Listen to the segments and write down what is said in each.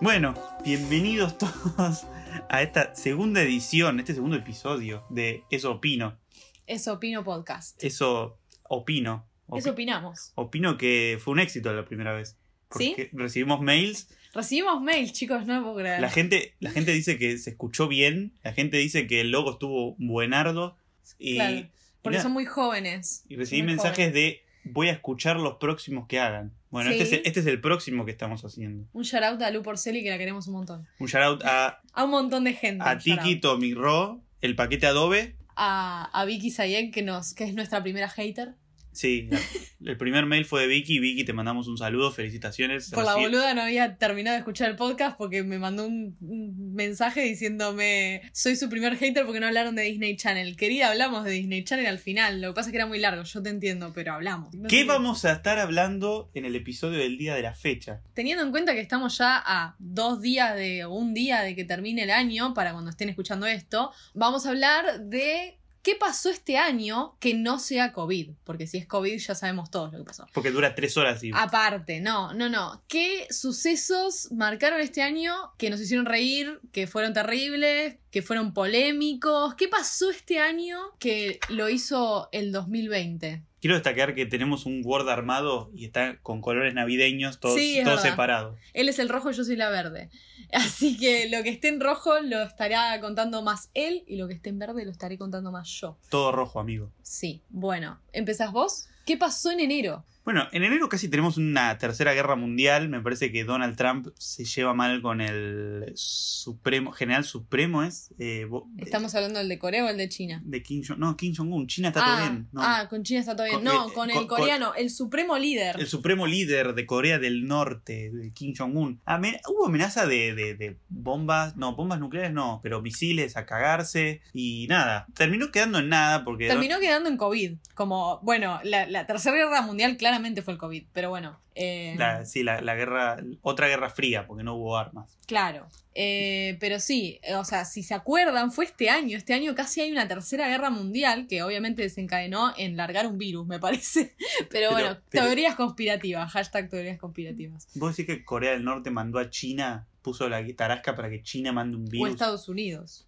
Bueno, bienvenidos todos a esta segunda edición, este segundo episodio de Eso Opino. Eso opino podcast. Eso opino. Opi- Eso opinamos. opino que fue un éxito la primera vez. ¿Sí? Recibimos mails. Recibimos mails, chicos, no puedo creer. La gente, la gente dice que se escuchó bien. La gente dice que el logo estuvo buenardo. Y, Claro, Porque y son muy jóvenes. y recibí mensajes jóvenes. de voy a escuchar los próximos que hagan. Bueno, Sí. este, es, este es el próximo que estamos haciendo. Un shout out a Lu Porceli que la queremos un montón. Un shout out a, A un montón de gente. a Tiki. Tommy Ro, el paquete Adobe. A, a Vicky Sayek, que, nos, que es nuestra primera hater. Sí, el primer mail fue de Vicky. Vicky, te mandamos un saludo, felicitaciones. Por la boluda no había terminado de escuchar el podcast porque me mandó un, un mensaje diciéndome soy su primer hater porque no hablaron de Disney Channel. Querida, hablamos de Disney Channel al final. Lo que pasa es que era muy largo, yo te entiendo, pero hablamos. No ¿Qué vamos a estar hablando en el episodio del día de la fecha? Teniendo en cuenta que estamos ya a dos días de o un día de que termine el año, para cuando estén escuchando esto, vamos a hablar de qué pasó este año que no sea COVID. Porque si es COVID ya sabemos todos lo que pasó. Porque dura tres horas y... Aparte, no, no, no. ¿Qué sucesos marcaron este año que nos hicieron reír, que fueron terribles, que fueron polémicos? ¿Qué pasó este año que lo hizo el 2020? Quiero destacar que tenemos un Word armado y está con colores navideños, todos, Sí, verdad. separados. Él es el rojo y yo soy la verde. Así que lo que esté en rojo lo estará contando más él y lo que esté en verde lo estaré contando más yo. Todo rojo, amigo. Sí, bueno, ¿empezás vos? ¿Qué pasó en enero? Bueno, en enero casi tenemos una tercera guerra mundial. Me parece que Donald Trump se lleva mal con el Supremo, General Supremo, ¿es? Eh, bo- ¿Estamos hablando del de Corea o el de China? de Kim Jong No, Kim Jong-un. China está ah, todo bien. No. ah, con China está todo bien. Con- no, eh, con el con- coreano, el supremo líder. El supremo líder de Corea del Norte, de Kim Jong-un. Amen- hubo amenaza de, de- de bombas, no, bombas nucleares no, pero misiles a cagarse y nada. Terminó quedando en nada porque... Terminó quedando en COVID. Como, bueno, la, la tercera guerra mundial claramente fue el COVID, pero bueno. eh, La, sí, la, la guerra, otra guerra fría, porque no hubo armas. Claro. Eh, pero sí, o sea, si se acuerdan, fue este año. Este año casi hay una tercera guerra mundial que obviamente desencadenó en largar un virus, me parece. Pero, Pero- bueno, pero- teorías conspirativas. Hashtag teorías conspirativas. ¿Vos decís que Corea del Norte mandó a China, puso la tarasca para que China mande un O virus? Estados Unidos.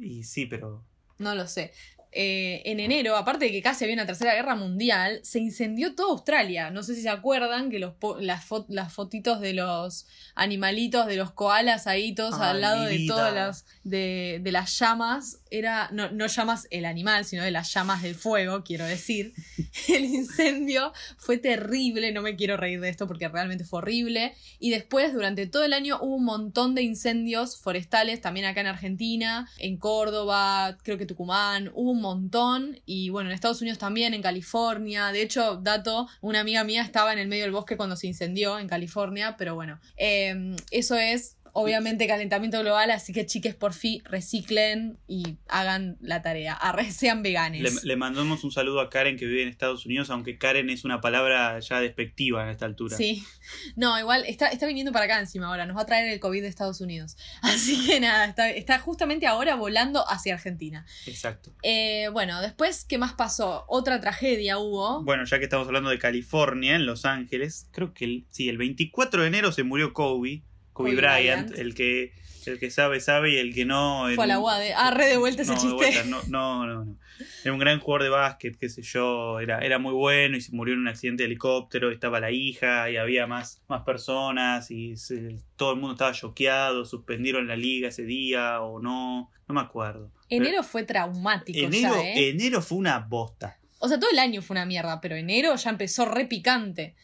Y sí, pero... No lo sé. Eh, en enero, aparte de que casi había una tercera guerra mundial, se incendió toda Australia. No sé si se acuerdan que los po- las, fo- las fotitos de los animalitos, de los koalas ahí, todos Ay, al lado de vida. todas las de, de las llamas, era no, no llamas el animal, sino de las llamas del fuego, quiero decir. El incendio fue terrible, no me quiero reír de esto porque realmente fue horrible. Y después, durante todo el año, hubo un montón de incendios forestales, también acá en Argentina, en Córdoba, creo que Tucumán, hubo un montón. Y bueno, en Estados Unidos también, en California. De hecho, dato, una amiga mía estaba en el medio del bosque cuando se incendió en California, pero bueno, eh, eso es... Obviamente calentamiento global, así que chiques por fin reciclen y hagan la tarea. Arre, sean veganes. Le, le mandamos un saludo a Karen que vive en Estados Unidos, aunque Karen es una palabra ya despectiva en esta altura. Sí. No, igual está, está viniendo para acá encima ahora. Nos va a traer el COVID de Estados Unidos. Así que nada, está, está justamente ahora volando hacia Argentina. Exacto. Eh, bueno, después, ¿qué más pasó? Otra tragedia hubo. Bueno, ya que estamos hablando de California, en Los Ángeles, creo que el, sí, el 24 de enero se murió Kobe, Kobe, Kobe Bryant, Bryant. el que el que sabe sabe y el que no Fue a la UAD. Ah, re de vuelta ese no, chiste. vuelta, no, no, no, no. Era un gran jugador de básquet, qué sé yo, era, era muy bueno y se murió en un accidente de helicóptero, estaba la hija y había más, más personas y se- todo el mundo estaba choqueado, suspendieron la liga ese día o no, no me acuerdo. Enero fue traumático enero, ya, ¿eh? enero fue una bosta. O sea, todo el año fue una mierda, pero enero ya empezó re picante.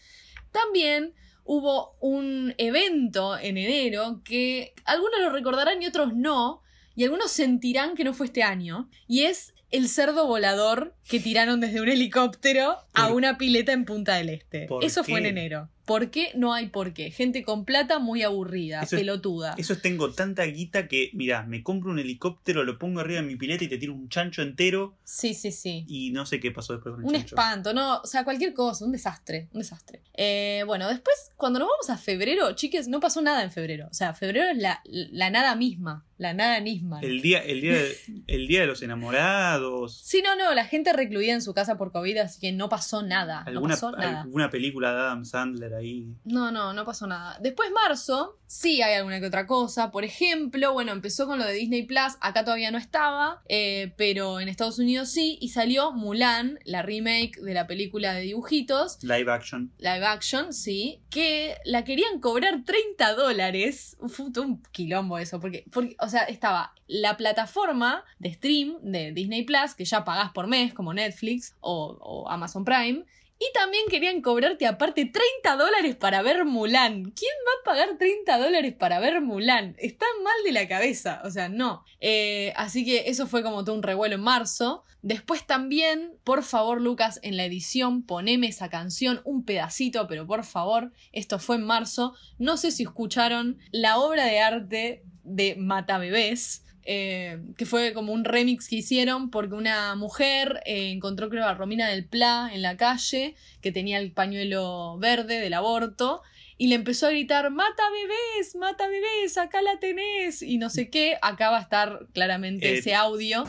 También hubo un evento en enero que algunos lo recordarán y otros no, y algunos sentirán que no fue este año, y es el cerdo volador que tiraron desde un helicóptero a ¿Por- una pileta en Punta del Este. Eso fue en enero. ¿Por qué? No hay por qué. Gente con plata muy aburrida, Eso es- pelotuda. Eso es, tengo tanta guita que, mira, me compro un helicóptero, lo pongo arriba de mi pileta y te tiro un chancho entero Sí, sí, sí. y no sé qué pasó después con el Un chancho. espanto, no, o sea, cualquier cosa, un desastre, un desastre. Eh, bueno, después, cuando nos vamos a febrero, chiques, no pasó nada en febrero. O sea, febrero es la, la nada misma, la nada misma. El día, el día, de, el día de los enamorados. Sí, no, no, la gente recluida en su casa por COVID, así que no pasó nada. No Alguna, pasó nada. alguna película de Adam Sandler ahí. No, no, no pasó nada. Después marzo, sí hay alguna que otra cosa. Por ejemplo, bueno, empezó con lo de Disney Plus, acá todavía no estaba, eh, pero en Estados Unidos sí, y salió Mulan, la remake de la película de dibujitos, Live action. live action, sí, que la querían cobrar 30 dólares. Fue un quilombo eso, porque, porque, o sea, estaba la plataforma de stream de Disney Plus, que ya pagás por mes, como Netflix o, o Amazon Prime. Y también querían cobrarte aparte 30 dólares para ver Mulan. ¿Quién va a pagar 30 dólares para ver Mulan? Están mal de la cabeza, o sea, no. Eh, así que eso fue como todo un revuelo en marzo. Después también, por favor, Lucas, en la edición poneme esa canción, un pedacito, pero por favor, esto fue en marzo. No sé si escucharon la obra de arte de Mata Bebés. Eh, que fue como un remix que hicieron porque una mujer eh, encontró creo a Romina del Pla en la calle que tenía el pañuelo verde del aborto y le empezó a gritar mata bebés, mata bebés, acá la tenés y no sé qué, acá va a estar claramente Eh, ese audio.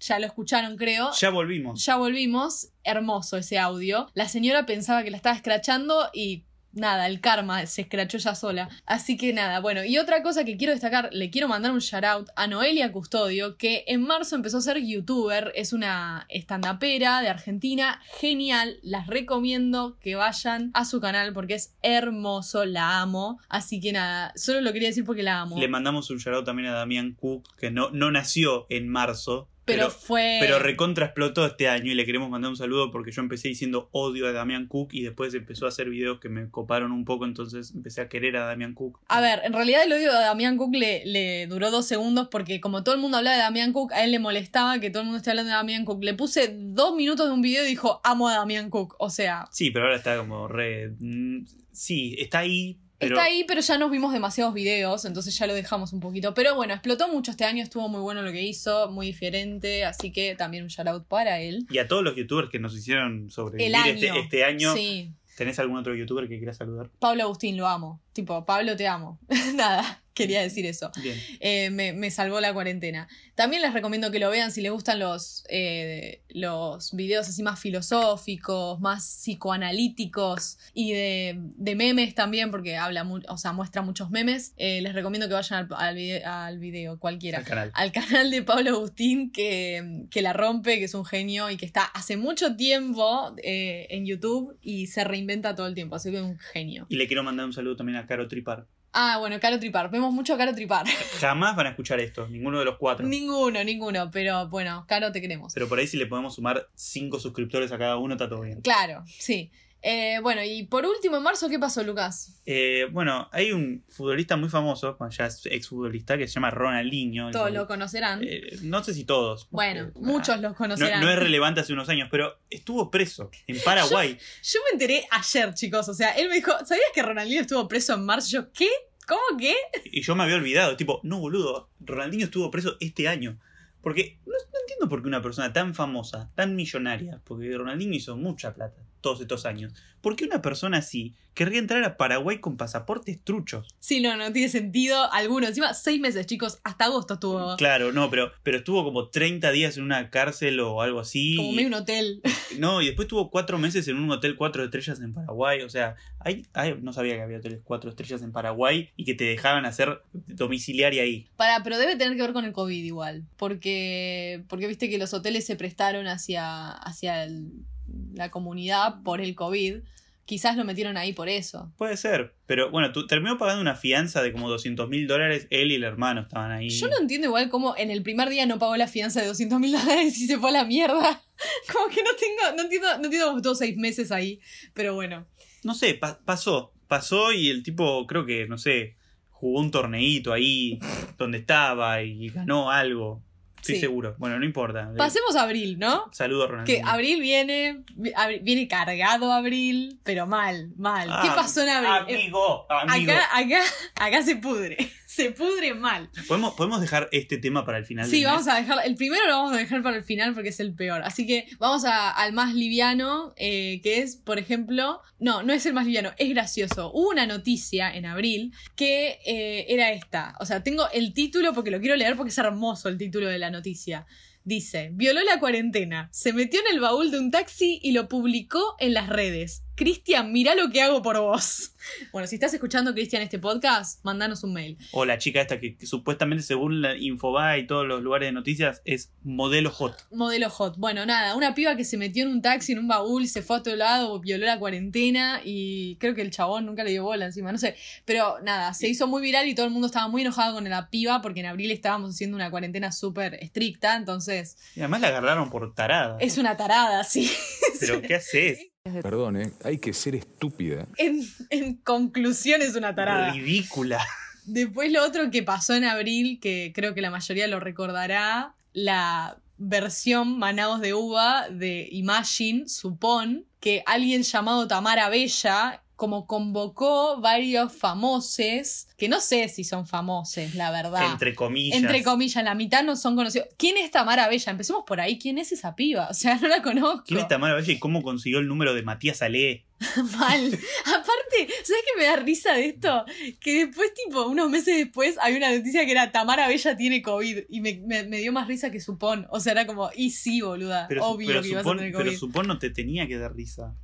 Ya lo escucharon, creo. Ya volvimos. Ya volvimos. Hermoso ese audio. La señora pensaba que la estaba escrachando y nada, el karma se escrachó ya sola. Así que nada, bueno. Y otra cosa que quiero destacar, le quiero mandar un shout out a Noelia Custodio, que en marzo empezó a ser youtuber. Es una estandapera de Argentina. Genial. Las recomiendo que vayan a su canal porque es hermoso. La amo. Así que nada, solo lo quería decir porque la amo. Le mandamos un shout también a Damián Cook, que no, no nació en marzo. Pero, Pero, fue. pero recontra explotó este año y le queremos mandar un saludo porque yo empecé diciendo odio a Damián Cook y después empezó a hacer videos que me coparon un poco, entonces empecé a querer a Damián Cook. A ver, en realidad el odio de Damián Cook le, le duró dos segundos porque como todo el mundo hablaba de Damián Cook, a él le molestaba que todo el mundo esté hablando de Damián Cook. Le puse dos minutos de un video y dijo, amo a Damián Cook. O sea, Sí, pero ahora está como re... mm, Sí, está ahí, pero... está ahí, pero ya nos vimos demasiados videos, entonces ya lo dejamos un poquito. Pero bueno, explotó mucho este año, estuvo muy bueno lo que hizo, muy diferente, así que también un shout out para él. Y a todos los youtubers que nos hicieron sobrevivir El año. este, este año. Sí, ¿Tenés algún otro youtuber que quieras saludar? Pablo Agustín, lo amo. Tipo, Pablo, te amo. Nada, quería decir eso. Bien. Eh, me, me salvó la cuarentena. También les recomiendo que lo vean si les gustan los, eh, los videos así más filosóficos, más psicoanalíticos y de, de memes también, porque habla, mu- o sea, muestra muchos memes. Eh, les recomiendo que vayan al, al, vide- al video, cualquiera. Al canal. Al canal de Pablo Agustín, que, que la rompe, que es un genio y que está hace mucho tiempo eh, en YouTube y se reinventa todo el tiempo, así que es un genio. Y le quiero mandar un saludo también a Caro Tripar. Ah, bueno, Caro Tripar. Vemos mucho a Caro Tripar. Jamás van a escuchar esto, ninguno de los cuatro. Ninguno, ninguno, pero bueno, Caro, te queremos. Pero por ahí si le podemos sumar cinco suscriptores a cada uno, está todo bien. Claro, sí. Eh, bueno, y por último, en marzo, ¿qué pasó, Lucas? Eh, bueno, hay un futbolista muy famoso, ya es exfutbolista, que se llama Ronaldinho. Todos lo conocerán. eh, no sé si todos. bueno, porque, muchos los no, conocerán. no es relevante hace unos años, pero estuvo preso en Paraguay. Yo me enteré ayer, chicos. O sea, él me dijo, ¿sabías que Ronaldinho estuvo preso en marzo? Yo, ¿qué? ¿Cómo qué? y yo me había olvidado. Tipo, no, boludo, Ronaldinho estuvo preso este año. Porque no, no entiendo por qué una persona tan famosa, tan millonaria, porque Ronaldinho hizo mucha plata todos estos años, ¿por qué una persona así querría entrar a Paraguay con pasaportes truchos? Sí, no, no tiene sentido alguno. Encima, seis meses, chicos. Hasta agosto estuvo Claro, no, pero, pero estuvo como 30 días en una cárcel o algo así. como medio un hotel. No, y después estuvo cuatro meses en un hotel cuatro estrellas en Paraguay. O sea, hay, hay- no sabía que había hoteles cuatro estrellas en Paraguay y que te dejaban hacer domiciliaria ahí. Para, pero debe tener que ver con el COVID igual. Porque, porque viste que los hoteles se prestaron hacia, hacia el- la comunidad por el COVID. Quizás lo metieron ahí por eso. Puede ser, pero bueno, tú, terminó pagando una fianza de como 200 mil dólares. Él y el hermano estaban ahí. Yo no entiendo igual cómo en el primer día no pagó la fianza de 200 mil dólares y se fue a la mierda. Como que no tengo, no entiendo, no entiendo estuvo seis meses ahí. Pero bueno. No sé, pa- pasó. Pasó y el tipo, creo que, no sé, jugó un torneito ahí donde estaba y ganó algo. Estoy Sí. seguro. Bueno, no importa. Pasemos a abril, ¿no? Saludo Ronaldinho. Que abril viene, abri- viene cargado abril, pero mal, mal. ¿Qué Ah, pasó en abril? Eh, Amigo, amigo. acá, acá, acá se pudre, se pudre mal. ¿Podemos, podemos dejar este tema para el final Sí, del vamos mes? a dejar, el primero lo vamos a dejar para el final porque es el peor. Así que vamos a- al más liviano, eh, que es, por ejemplo, no, no es el más liviano, es gracioso. Hubo una noticia en abril que eh, era esta. O sea, tengo el título porque lo quiero leer porque es hermoso el título de la noticia. Dice, violó la cuarentena, se metió en el baúl de un taxi y lo publicó en las redes. Cristian, mirá lo que hago por vos. Bueno, si estás escuchando, Cristian, este podcast, mandanos un mail. O la chica esta que, que supuestamente según la Infobae y todos los lugares de noticias es modelo hot. Modelo hot. Bueno, nada, una piba que se metió en un taxi, en un baúl, se fue a otro lado, violó la cuarentena y creo que el chabón nunca le dio bola encima, no sé. Pero nada, se hizo muy viral y todo el mundo estaba muy enojado con la piba porque en abril estábamos haciendo una cuarentena súper estricta, entonces Y además la agarraron por tarada. es una tarada, sí. Pero ¿qué haces? Perdón, ¿eh? hay que ser estúpida. En, en conclusión es una tarada. Ridícula. Después lo otro que pasó en abril, que creo que la mayoría lo recordará, la versión Manaos de Uva de Imagine, supón, que alguien llamado Tamara Bella como convocó varios famosos, que no sé si son famosos, la verdad. Entre comillas. Entre comillas, la mitad no son conocidos. ¿Quién es Tamara Bella? Empecemos por ahí. ¿Quién es esa piba? O sea, no la conozco. ¿Quién es Tamara Valle y cómo consiguió el número de Matías Ale? Mal. Aparte, ¿sabes qué me da risa de esto? Que después, tipo, unos meses después, hay una noticia que era Tamara Bella tiene COVID. Y me, me- me dio más risa que Supón. O sea, era como, y sí, boluda. Pero, obvio pero que ibas a tener pero COVID. supón no te tenía que dar risa.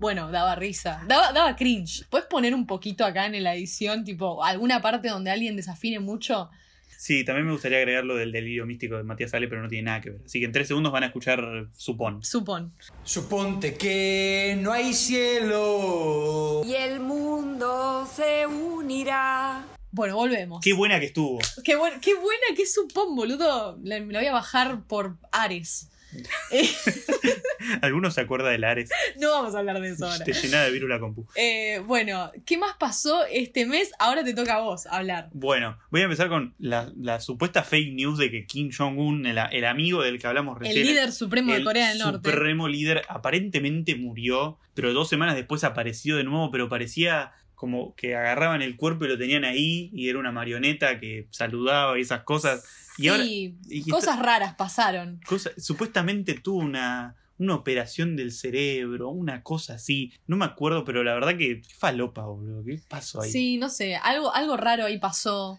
Bueno, daba risa. Daba, daba cringe. ¿Puedes poner un poquito acá en la edición, tipo, alguna parte donde alguien desafine mucho? Sí, también me gustaría agregar lo del delirio místico de Matías Ale, pero no tiene nada que ver. Así que en tres segundos van a escuchar Supón. Supón. Suponte que no hay cielo. y el mundo se unirá. Bueno, volvemos. Qué buena que estuvo. Qué, buen- qué buena que es Supón, boludo. La- Me la voy a bajar por Ares. ¿Alguno se acuerda del Ares? no vamos a hablar de eso ahora. Te llenaba de virus la compu. Eh, bueno, ¿qué más pasó este mes? Ahora te toca a vos hablar. Bueno, voy a empezar con la, la supuesta fake news de que Kim Jong-un, el, el amigo del que hablamos El recién, líder supremo de el Corea del Norte. supremo líder, aparentemente murió, pero dos semanas después apareció de nuevo, pero parecía como que agarraban el cuerpo y lo tenían ahí y era una marioneta que saludaba y esas cosas. Y ahora sí, está- cosas raras pasaron. cosa- supuestamente tuvo una, una operación del cerebro, una cosa así. No me acuerdo, pero la verdad que qué falopa, boludo. ¿Qué pasó ahí? Sí, no sé, algo, algo raro ahí pasó.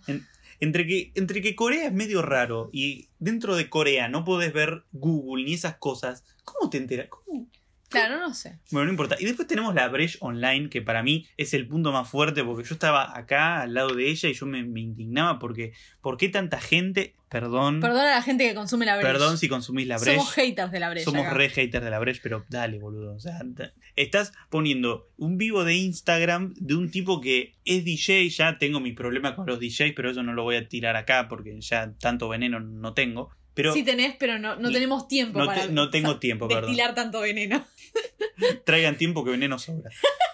Entre que, entre que Corea es medio raro y dentro de Corea no podés ver Google ni esas cosas, ¿cómo te enteras? ¿Cómo? Claro, no sé. Bueno, no importa. Y después tenemos la Breche Online, que para mí es el punto más fuerte, porque yo estaba acá al lado de ella y yo me, me indignaba porque ¿por qué tanta gente? Perdón. Perdona a la gente que consume la Breche. Perdón si consumís la Breche. Somos haters de la Breche. Somos acá. re haters de la Breche, pero dale, boludo. O sea, estás poniendo un vivo de Instagram de un tipo que es DJ. Ya tengo mi problema con los DJs, pero eso no lo voy a tirar acá porque ya tanto veneno no tengo. Pero sí tenés, pero no, no tenemos tiempo no, para te- no tengo tiempo, perdón. destilar tanto veneno. Traigan tiempo que veneno sobra.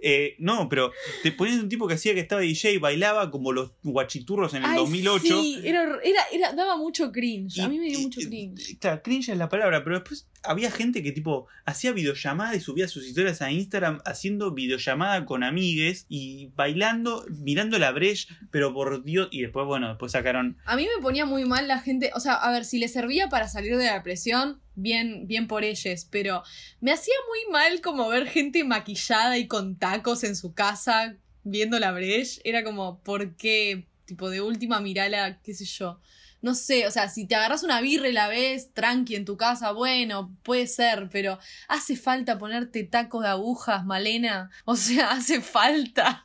Eh, no, pero te ponías un tipo que hacía que estaba DJ, bailaba como los guachiturros en el Ay, 2008. Sí, era, era, era- daba mucho cringe. Y- a mí me dio y- mucho y- cringe. Claro, cringe es la palabra, pero después había gente que tipo hacía videollamada y subía sus historias a Instagram haciendo videollamada con amigues y bailando, mirando la breche, pero por Dios, y después, bueno, después sacaron A mí me ponía muy mal la gente, o sea, a ver, si le servía para salir de la depresión, bien, bien por ellos, pero me hacía muy mal como ver gente maquillada y con tacos en su casa viendo la breche. Era como, ¿por qué? Tipo, de última mirala, qué sé yo. No sé, o sea, si te agarras una birra y la ves tranqui en tu casa, bueno, puede ser, pero hace falta ponerte tacos de agujas, Malena. O sea, hace falta.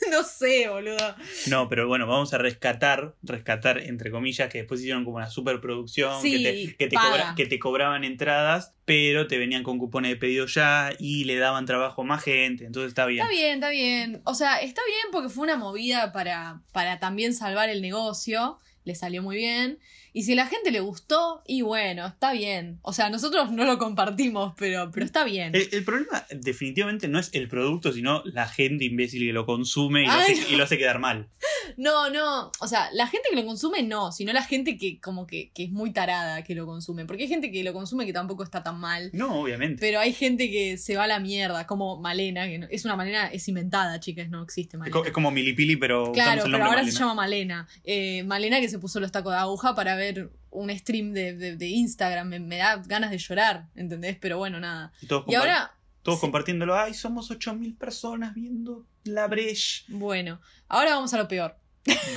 no sé, boludo. No, pero bueno, vamos a rescatar, rescatar entre comillas, que después hicieron como una superproducción, Sí, que, te, que, te cobra- que te cobraban entradas, pero te venían con cupones de pedido ya y le daban trabajo a más gente, entonces está bien. Está bien, está bien. O sea, está bien porque fue una movida para, para también salvar el negocio. Le salió muy bien. Y si a la gente le gustó, y bueno, está bien. O sea, nosotros no lo compartimos, pero, pero está bien. El, el problema definitivamente no es el producto, sino la gente imbécil que lo consume y lo, hace, y lo hace quedar mal. No, no, o sea, la gente que lo consume no, sino la gente que como que, que es muy tarada que lo consume. Porque hay gente que lo consume que tampoco está tan mal. No, obviamente. Pero hay gente que se va a la mierda, como Malena, que no- es una Malena, es inventada, chicas, no existe Es, Malena. co- es como Milipili, pero Claro, el pero ahora Malena. se llama Malena. Eh, Malena que se puso los tacos de aguja para ver un stream de, de- de Instagram. Me, me da ganas de llorar, ¿entendés? Pero bueno, nada. Y todos, Y ahora, todos sí. compartiéndolo. Ay, somos 8000 personas viendo la brecha. bueno, ahora vamos a lo peor.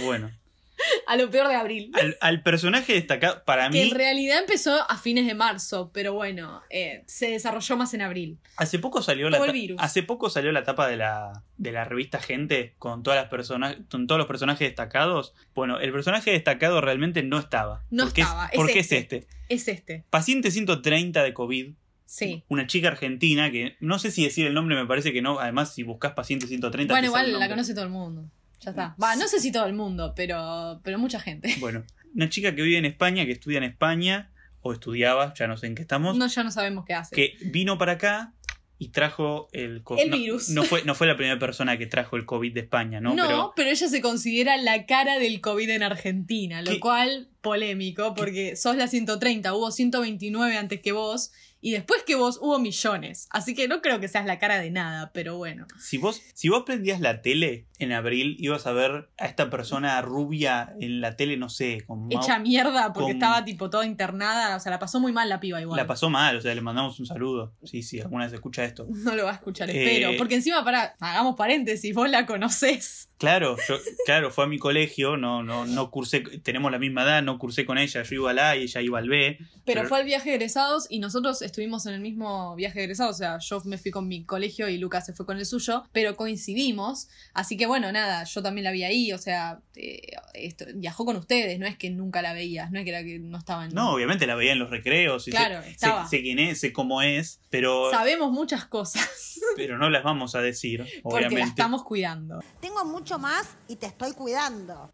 Bueno, A lo peor de abril. al, al personaje destacado, para Que mí, en realidad empezó a fines de marzo, pero bueno, eh, se desarrolló más en abril. hace poco salió la el virus. hace poco salió la tapa de la, de la revista Gente con todas las personas, con todos los personajes destacados. Bueno, el personaje destacado realmente no estaba. No ¿Por qué es- estaba, es ¿Por qué este. es este? Es este, Paciente 130 de COVID. sí. Una chica argentina que no sé si decir el nombre, me parece que no. Además, si buscas paciente 130. Bueno, igual la conoce todo el mundo. Ya está. Va, no sé si todo el mundo, pero, pero mucha gente. Bueno, una chica que vive en España, que estudia en España, o estudiaba, ya no sé en qué estamos, No, ya no sabemos qué hace. que vino para acá y trajo el COVID. El no, virus. No fue, no fue la primera persona que trajo el COVID de España, ¿no? No, Pero pero... ella se considera la cara del COVID en Argentina, lo cual polémico, porque sos la 130, hubo 129 antes que vos, y después que vos hubo millones. Así que no creo que seas la cara de nada, pero bueno. si vos, si vos prendías la tele en abril, ibas a ver a esta persona rubia en la tele, no sé, con Hecha mierda porque con- estaba tipo toda internada, o sea, la pasó muy mal la piba igual. la pasó mal, o sea, le mandamos un saludo. Sí, sí, alguna vez escucha esto. No lo va a escuchar, Eh, espero. Porque encima, para, hagamos paréntesis, vos la conocés. Claro, yo, claro, fue a mi colegio, no, no, no cursé, tenemos la misma edad, no cursé con ella, yo iba al A y ella iba al B. Pero, Pero- fue al viaje de egresados y nosotros estuvimos en el mismo viaje de egresados. O sea, yo me fui con mi colegio y Lucas se fue con el suyo, pero coincidimos. Así que bueno, nada, yo también la vi ahí. O sea, eh, esto- viajó con ustedes, no es que nunca la veías, no es que era que no estaba en. No, obviamente la veía en los recreos y sé- Claro, sé, estaba. sé quién es, sé cómo es, pero, Sabemos muchas cosas pero no las vamos a decir, porque la obviamente. estamos cuidando. Tengo mucho más y te estoy cuidando.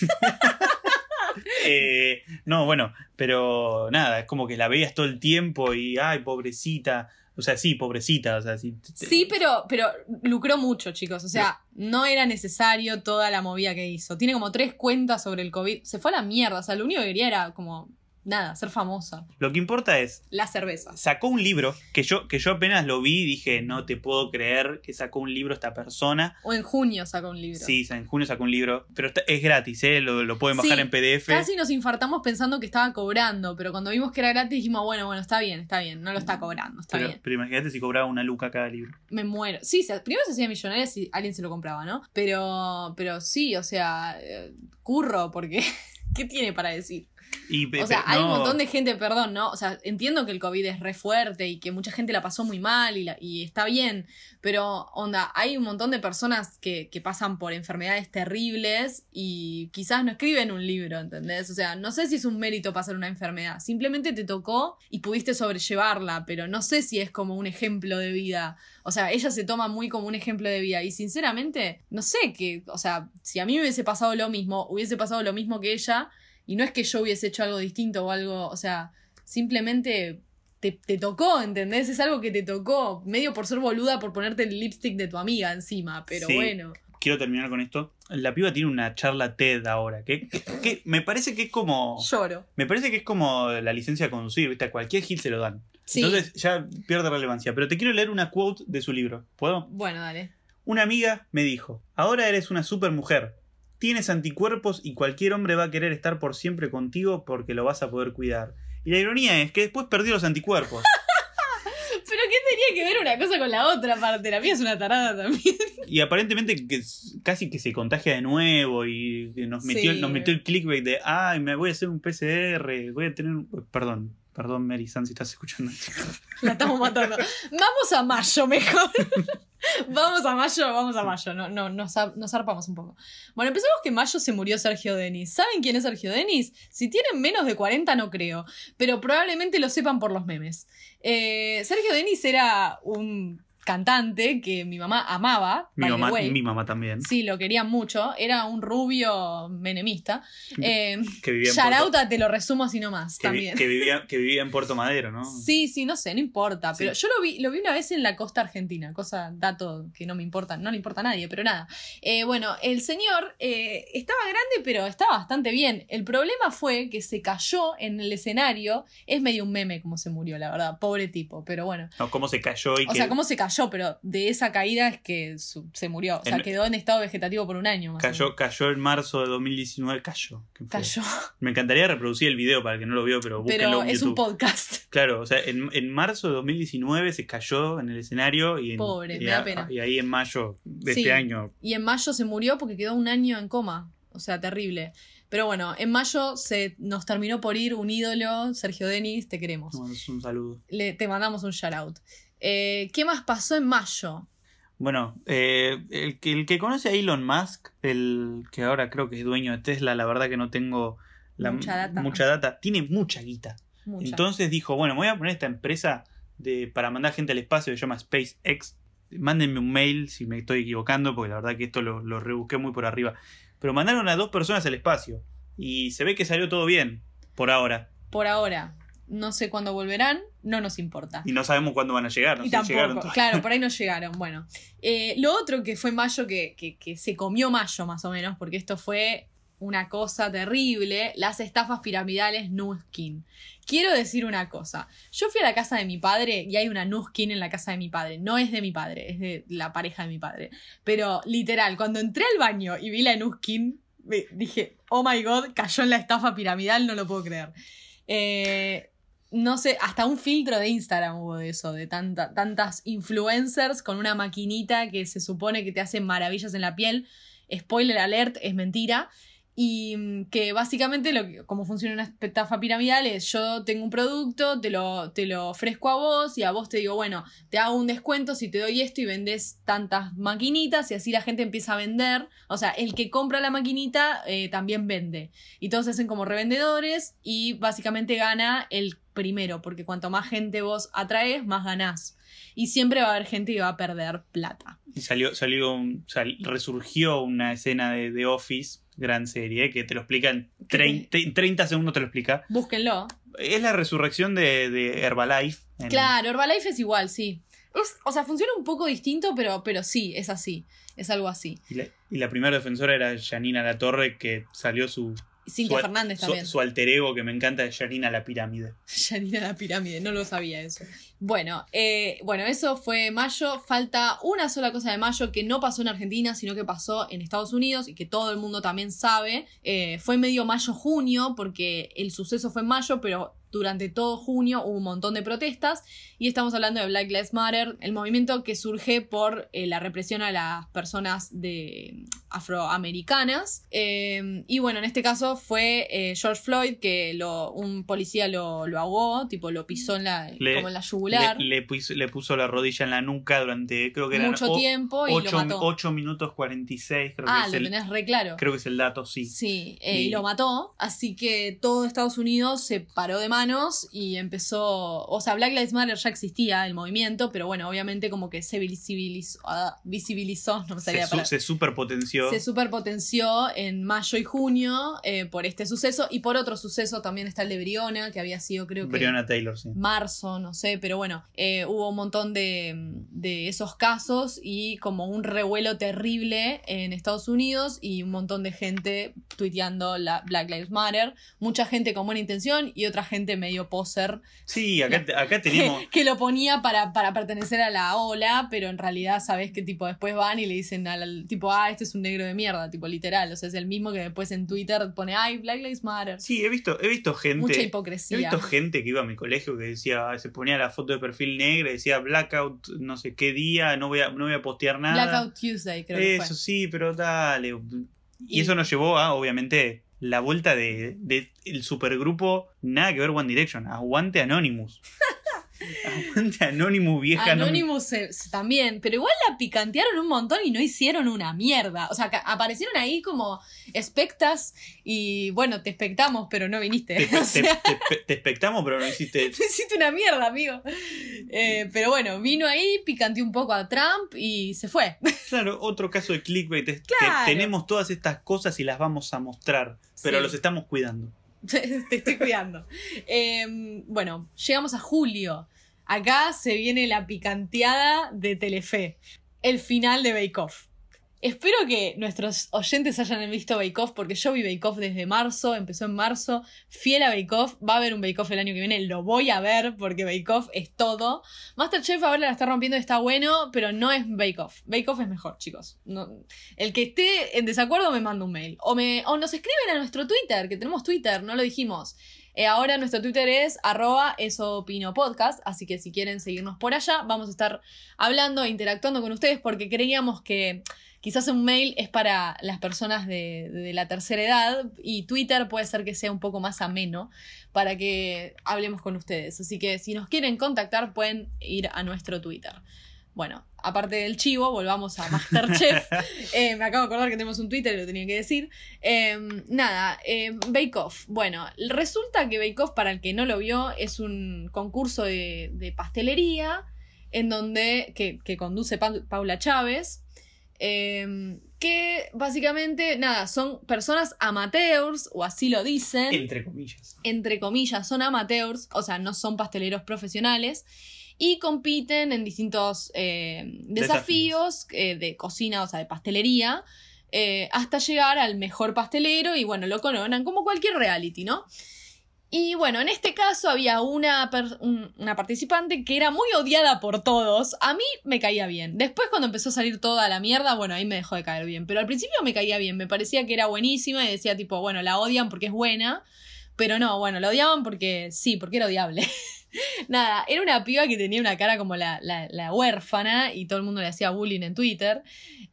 Eh, no, bueno, pero nada, es como que la veías todo el tiempo y, ay, pobrecita. O sea, sí, pobrecita, o sea, sí. te- Sí, pero, pero lucró mucho, chicos. O sea, no era necesario toda la movida que hizo. Tiene como tres cuentas sobre el COVID. Se fue a la mierda. O sea, lo único que quería era como, nada, ser famosa. Lo que importa es, Las cervezas. sacó un libro que yo, que yo apenas lo vi y dije, no te puedo creer que sacó un libro esta persona. O en junio sacó un libro. Sí, en junio sacó un libro, pero está- es gratis, ¿eh? Lo, lo pueden bajar Sí, en PDF. Casi nos infartamos pensando que estaba cobrando, pero cuando vimos que era gratis dijimos, bueno, bueno, está bien, está bien, no lo está cobrando, está Pero, bien. pero imagínate si cobraba una luca cada libro. Me muero. Sí, se- primero se hacía millonaria si alguien se lo compraba, ¿no? Pero, pero sí, o sea, eh, curro, porque ¿qué tiene para decir? Y, O sea, hay un montón de gente, perdón, ¿no? O sea, entiendo que el COVID es re fuerte y que mucha gente la pasó muy mal y, la- y está bien, pero onda, hay un montón de personas que, que pasan por enfermedades terribles y quizás no escriben un libro, ¿entendés? O sea, no sé si es un mérito pasar una enfermedad, simplemente te tocó y pudiste sobrellevarla, pero no sé si es como un ejemplo de vida. O sea, ella se toma muy como un ejemplo de vida y sinceramente, no sé que, o sea, si a mí me hubiese pasado lo mismo, hubiese pasado lo mismo que ella. Y no es que yo hubiese hecho algo distinto o algo, o sea, simplemente te, te tocó, ¿entendés? Es algo que te tocó, medio por ser boluda, por ponerte el lipstick de tu amiga encima, pero Sí. bueno. Quiero terminar con esto. La piba tiene una charla TED ahora, que, que- que me parece que es como... Lloro. Me parece que es como la licencia de conducir, ¿viste? A cualquier gil se lo dan. Sí. Entonces ya pierde relevancia. Pero te quiero leer una quote de su libro. ¿Puedo? Bueno, dale. Una amiga me dijo, ahora eres una super mujer. Tienes anticuerpos y cualquier hombre va a querer estar por siempre contigo porque lo vas a poder cuidar. Y la ironía es que después perdió los anticuerpos. Pero ¿qué tenía que ver una cosa con la otra parte? La mía es una tarada también. Y aparentemente que casi que se contagia de nuevo y nos metió, Sí. nos metió el clickbait de, ay, me voy a hacer un PCR, voy a tener un... Perdón, perdón Mary San si estás escuchando. La estamos matando. Vamos a mayo mejor. vamos a mayo, vamos a mayo. No, no, nos, nos zarpamos un poco. Bueno, empezamos que en mayo se murió Sergio Denis. ¿Saben quién es Sergio Denis? Si tienen menos de 40 no creo, pero probablemente lo sepan por los memes. Eh, Sergio Denis era un cantante que mi mamá amaba. Mi mamá, mi mamá también. Sí, lo quería mucho. Era un rubio menemista. Eh, Que vivía en shout Puerto- out a te lo resumo así nomás que, vi- también. que vivía, que vivía en Puerto Madero, ¿no? Sí, sí, no sé, no importa. Pero Sí. yo lo vi, lo vi una vez en la costa argentina, cosa, dato que no me importa, no le importa a nadie, pero nada. Eh, bueno, el señor eh, estaba grande, pero estaba bastante bien. El problema fue que se cayó en el escenario. Es medio un meme como se murió, la verdad. Pobre tipo, pero bueno. No, cómo se cayó y O que sea, cómo se cayó, pero de esa caída es que su- se murió. O sea, En- quedó en estado vegetativo por un año más cayó, cayó en marzo de 2019. Cayó. Cayó. Me encantaría reproducir el video para el que no lo vio, pero Pero en es un podcast. Claro, o sea, en, en marzo de 2019 se cayó en el escenario y, en- Pobre, y me da a- pena. y ahí en mayo de Sí. este año Y en mayo se murió porque quedó un año en coma. O sea, terrible. Pero bueno, en mayo se nos terminó por ir un ídolo, Sergio Denis, te queremos. te mandamos un saludo. Le, te mandamos un shout out. Eh, ¿Qué más pasó en mayo? Bueno, eh, el, que, el que conoce a Elon Musk, el que ahora creo que es dueño de Tesla, la verdad que no tengo la- Mucha data. mucha data, tiene mucha guita. Mucha. Entonces dijo, bueno, me voy a poner esta empresa de, para mandar gente al espacio que se llama SpaceX. Mándenme un mail si me estoy equivocando, porque la verdad que esto lo, lo rebusqué muy por arriba. Pero mandaron a dos personas al espacio. Y se ve que salió todo bien, por ahora. Por ahora. No sé cuándo volverán, no nos importa. Y no sabemos cuándo van a llegar. No y sé si llegaron tampoco, todavía. claro, por ahí no llegaron. Bueno, Eh, lo otro que fue mayo, que, que- que se comió mayo más o menos, porque esto fue una cosa terrible, las estafas piramidales Nuskin. Quiero decir una cosa, yo fui a la casa de mi padre y hay una Nuskin en la casa de mi padre, no es de mi padre, es de la pareja de mi padre, pero literal, cuando entré al baño y vi la Nuskin, dije, oh my god, cayó en la estafa piramidal, no lo puedo creer. Eh, no sé, hasta un filtro de Instagram hubo de eso, de tanta- tantas influencers con una maquinita que se supone que te hace maravillas en la piel. Spoiler alert, es mentira. Y mm, que básicamente lo que, como funciona una estafa piramidal es yo tengo un producto, te lo, te lo ofrezco a vos y a vos te digo, bueno, te hago un descuento si te doy esto y vendes tantas maquinitas y así la gente empieza a vender. O sea, el que compra la maquinita eh, también vende. Y todos hacen como revendedores y básicamente gana el primero, porque cuanto más gente vos atraes, más ganás. Y siempre va a haber gente que va a perder plata. Y salió, salió un- sal- resurgió una escena de, de Office, gran serie, que te lo explica en 30, en 30 segundos te lo explica. Búsquenlo. Es la resurrección de, de Herbalife. en- Claro, Herbalife es igual, sí. Es- o sea, funciona un poco distinto, pero, pero sí, es así. Es algo así. Y la, y la primera defensora era Janina La Torre, que salió su, Cintia su, Fernández también. su alter ego que me encanta de Janina La Pirámide. Yanina la pirámide, no lo sabía eso. Bueno, eh, bueno, eso fue mayo. Falta una sola cosa de mayo que no pasó en Argentina, sino que pasó en Estados Unidos y que todo el mundo también sabe. Eh, fue medio mayo-junio, porque el suceso fue en mayo, pero durante todo junio hubo un montón de protestas. Y estamos hablando de Black Lives Matter, el movimiento que surge por eh, la represión a las personas de afroamericanas. Eh, y bueno, en este caso fue eh, George Floyd que lo, un policía lo, lo ahogó, tipo lo pisó en la, Le- como en la yugular Le, le puso, le puso la rodilla en la nuca durante, creo que eran mucho o- tiempo y ocho, lo mató. 8 minutos 46, creo, ah, que, lo es el, tenés re claro. creo que es el dato, sí. Sí, eh, y... Y- lo mató, así que todo Estados Unidos se paró de manos y empezó, o sea, Black Lives Matter ya existía el movimiento, pero bueno, obviamente como que se visibilizó, ah, visibilizó no me Se, salía la su- se superpotenció. se superpotenció en mayo y junio eh, por este suceso y por otro suceso también está el de Briona, que había sido creo que Breonna Taylor, sí. marzo, no sé, pero bueno, eh, hubo un montón de, de esos casos y como un revuelo terrible en Estados Unidos y un montón de gente tuiteando la Black Lives Matter, mucha gente con buena intención y otra gente medio poser Sí, acá, acá tenemos. que lo ponía para, para pertenecer a la ola, pero en realidad sabes que tipo después van y le dicen al tipo, ah, este es un negro de mierda, tipo literal, o sea, es el mismo que después en Twitter pone, ay, Black Lives Matter. Sí, he visto, he visto gente. Mucha He hipocresía. visto gente que iba a mi colegio que decía, se ponía la foto de perfil negra y decía blackout no sé qué día, no voy a, no voy a postear nada. Blackout Tuesday, creo que Eso fue. sí, pero dale. Y, Y- eso nos llevó a, obviamente, la vuelta de, de el supergrupo Nada que ver One Direction. Aguante Anonymous. Aguante Anonymous, vieja. no Anonymous también, pero igual la picantearon un montón y no hicieron una mierda. O sea, aparecieron ahí como expectas y bueno, te expectamos, pero no viniste. Te, O te- sea, te- te expectamos, pero no hiciste. tú hiciste una mierda, amigo. Eh, pero bueno, vino ahí, picanteó un poco a Trump y se fue. Claro, otro caso de clickbait. es que tenemos todas estas cosas y las vamos a mostrar, pero Sí. los estamos cuidando. Te estoy cuidando. Eh, bueno, llegamos a julio. Acá se viene la picanteada de Telefe. El final de Bake Off. Espero que nuestros oyentes hayan visto Bake Off porque yo vi Bake Off desde marzo, empezó en marzo, fiel a Bake Off, va a haber un Bake Off el año que viene, lo voy a ver porque Bake Off es todo. Masterchef ahora la está rompiendo, está bueno, pero no es Bake Off. Bake Off es mejor, chicos. No- el que esté en desacuerdo me manda un mail. O, me, o nos escriben a nuestro Twitter, que tenemos Twitter, no lo dijimos. Eh, ahora nuestro Twitter es arroba eso opino podcast, así que si quieren seguirnos por allá, vamos a estar hablando e interactuando con ustedes porque creíamos que quizás un mail es para las personas de, de la tercera edad y Twitter puede ser que sea un poco más ameno para que hablemos con ustedes. Así que si nos quieren contactar pueden ir a nuestro Twitter. Bueno, aparte del chivo, volvamos a Masterchef. Eh, me acabo de acordar que tenemos un Twitter y lo tenía que decir. Eh, nada, eh, Bake Off. Bueno, resulta que Bake Off, para el que no lo vio, es un concurso de, de pastelería en donde, que, que conduce Pa- Paula Chávez. Eh, que básicamente, nada, son personas amateurs, o así lo dicen Entre comillas. entre comillas, son amateurs, o sea, no son pasteleros profesionales, y compiten en distintos eh, desafíos eh, de cocina, o sea, de pastelería, eh, hasta llegar al mejor pastelero y bueno, lo coronan como cualquier reality, ¿no? Y bueno, en este caso había una, una participante que era muy odiada por todos. A mí me caía bien. Después cuando empezó a salir toda la mierda, bueno, ahí me dejó de caer bien. Pero al principio me caía bien. Me parecía que era buenísima y decía tipo, bueno, la odian porque es buena. Pero no, bueno, la odiaban porque sí, porque era odiable. Nada, era una piba que tenía una cara como la, la- la huérfana y todo el mundo le hacía bullying en Twitter.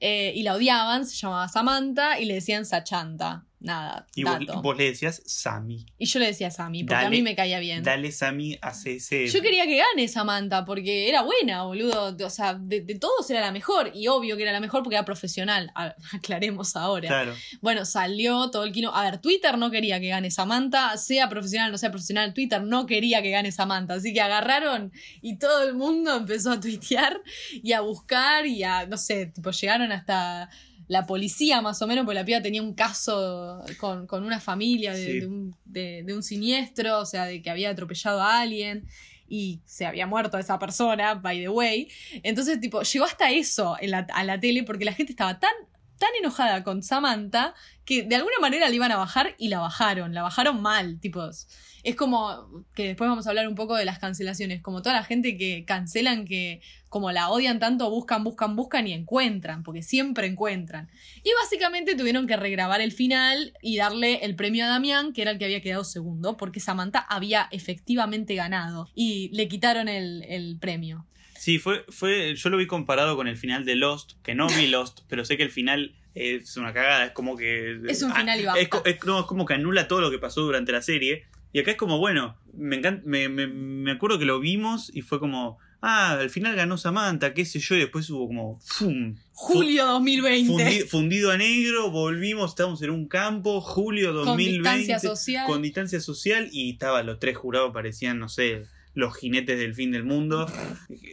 eh, y la odiaban, se llamaba Samantha y le decían Sachanta. Nada, Y vos, dato. vos le decías Sammy. Y yo le decía Sammy, porque a mí me caía bien. Dale, Sammy, hace ese. Yo quería que gane Samantha, porque era buena, boludo. O sea, de, de todos era la mejor. Y obvio que era la mejor porque era profesional. A- aclaremos ahora. Claro. Bueno, salió todo el kino. A ver, Twitter no quería que gane Samantha, sea profesional o no sea profesional, Twitter no quería que gane Samantha. Así que agarraron y todo el mundo empezó a tuitear y a buscar y a, no sé, tipo, llegaron hasta la policía más o menos, porque la piba tenía un caso con, con una familia de, Sí. de un, de- de un siniestro, o sea, de que había atropellado a alguien. Y se había muerto esa persona, by the way. Entonces, tipo, llegó hasta eso en la- a la tele porque la gente estaba tan, tan enojada con Samantha que de alguna manera la iban a bajar y la bajaron, la bajaron mal, tipos. Es como que después vamos a hablar un poco de las cancelaciones, como toda la gente que cancelan que como la odian tanto, buscan, buscan, buscan y encuentran, porque siempre encuentran. Y básicamente tuvieron que regrabar el final y darle el premio a Damián, que era el que había quedado segundo, porque Samantha había efectivamente ganado y le quitaron el, el premio. Sí, fue, fue. Yo lo vi comparado con el final de Lost, que no vi Lost, pero sé que el final es una cagada. Es como que. Es un final y es, basta. co- es- no, es como que anula todo lo que pasó durante la serie. Y acá es como, bueno, me, encanta, me, me, me acuerdo que lo vimos y fue como. Ah, al final ganó Samantha, qué sé yo, y después hubo como. ¡Fum! Julio 2020. Fundi- fundido a negro, volvimos, estábamos en un campo, julio Con 2020. distancia social. Con distancia social y estaban los tres jurados, parecían, no sé, los jinetes del fin del mundo.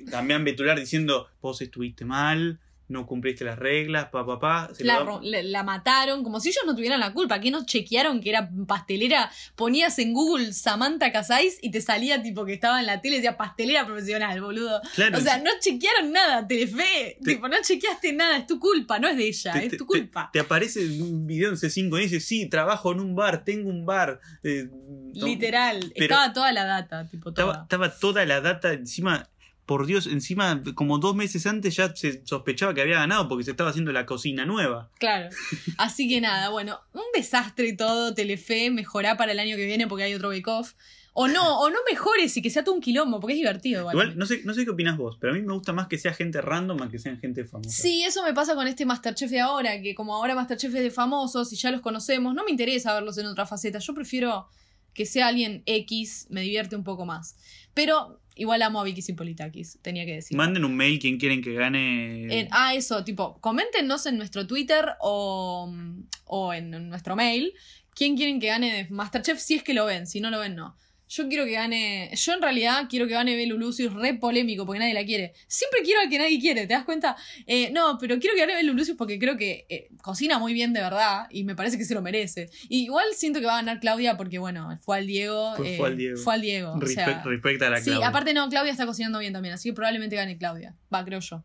Damián Betular diciendo, vos estuviste mal, no cumpliste las reglas, pa, pa, pa. Se La, la- la mataron, como si ellos no tuvieran la culpa. ¿Qué no chequearon que era pastelera? Ponías en Google Samantha Casais y te salía tipo que estaba en la tele y decía pastelera profesional, boludo. Claro, o sea, no chequearon nada, Telefe. Te- tipo, no chequeaste nada, es tu culpa, no es de ella, te, es tu culpa. te aparece un video en C5 y dice, sí, trabajo en un bar, tengo un bar. eh, Literal, estaba toda la data, tipo Estaba, toda. estaba toda la data encima, por Dios, encima como dos meses antes ya se sospechaba que había ganado porque se estaba haciendo la cocina nueva. Claro. Así que nada, bueno, un desastre y todo, Telefe, mejorá para el año que viene porque hay otro Bake Off. O no, o no mejores y que sea todo un quilombo, porque es divertido. igual. Igual, no sé, no sé qué opinas vos, pero a mí me gusta más que sea gente random a que sean gente famosa. Sí, eso me pasa con este Masterchef de ahora, que como ahora Masterchef es de famosos y ya los conocemos, no me interesa verlos en otra faceta. Yo prefiero que sea alguien X, me divierte un poco más. Pero Igual amo a Vicky Sipolitakis, tenía que decir. Manden un mail quien quieren que gane. En- ah, eso, tipo, coméntenos en nuestro Twitter o, o en nuestro mail quién quieren que gane de Masterchef si es que lo ven, si no lo ven, no. Yo quiero que gane. Yo en realidad quiero que gane Belu Lucius, re polémico porque nadie la quiere. Siempre quiero al que nadie quiere, ¿te das cuenta? Eh, no, pero quiero que gane Belu Lucius porque creo que eh, cocina muy bien de verdad y me parece que se lo merece. Y igual siento que va a ganar Claudia porque, bueno, fue al Diego. Fue- eh, fue al Diego. Fue al Diego. o Respe- sea, respecta a la sí, Claudia. aparte no, Claudia está cocinando bien también, así que probablemente gane Claudia. Va, creo yo.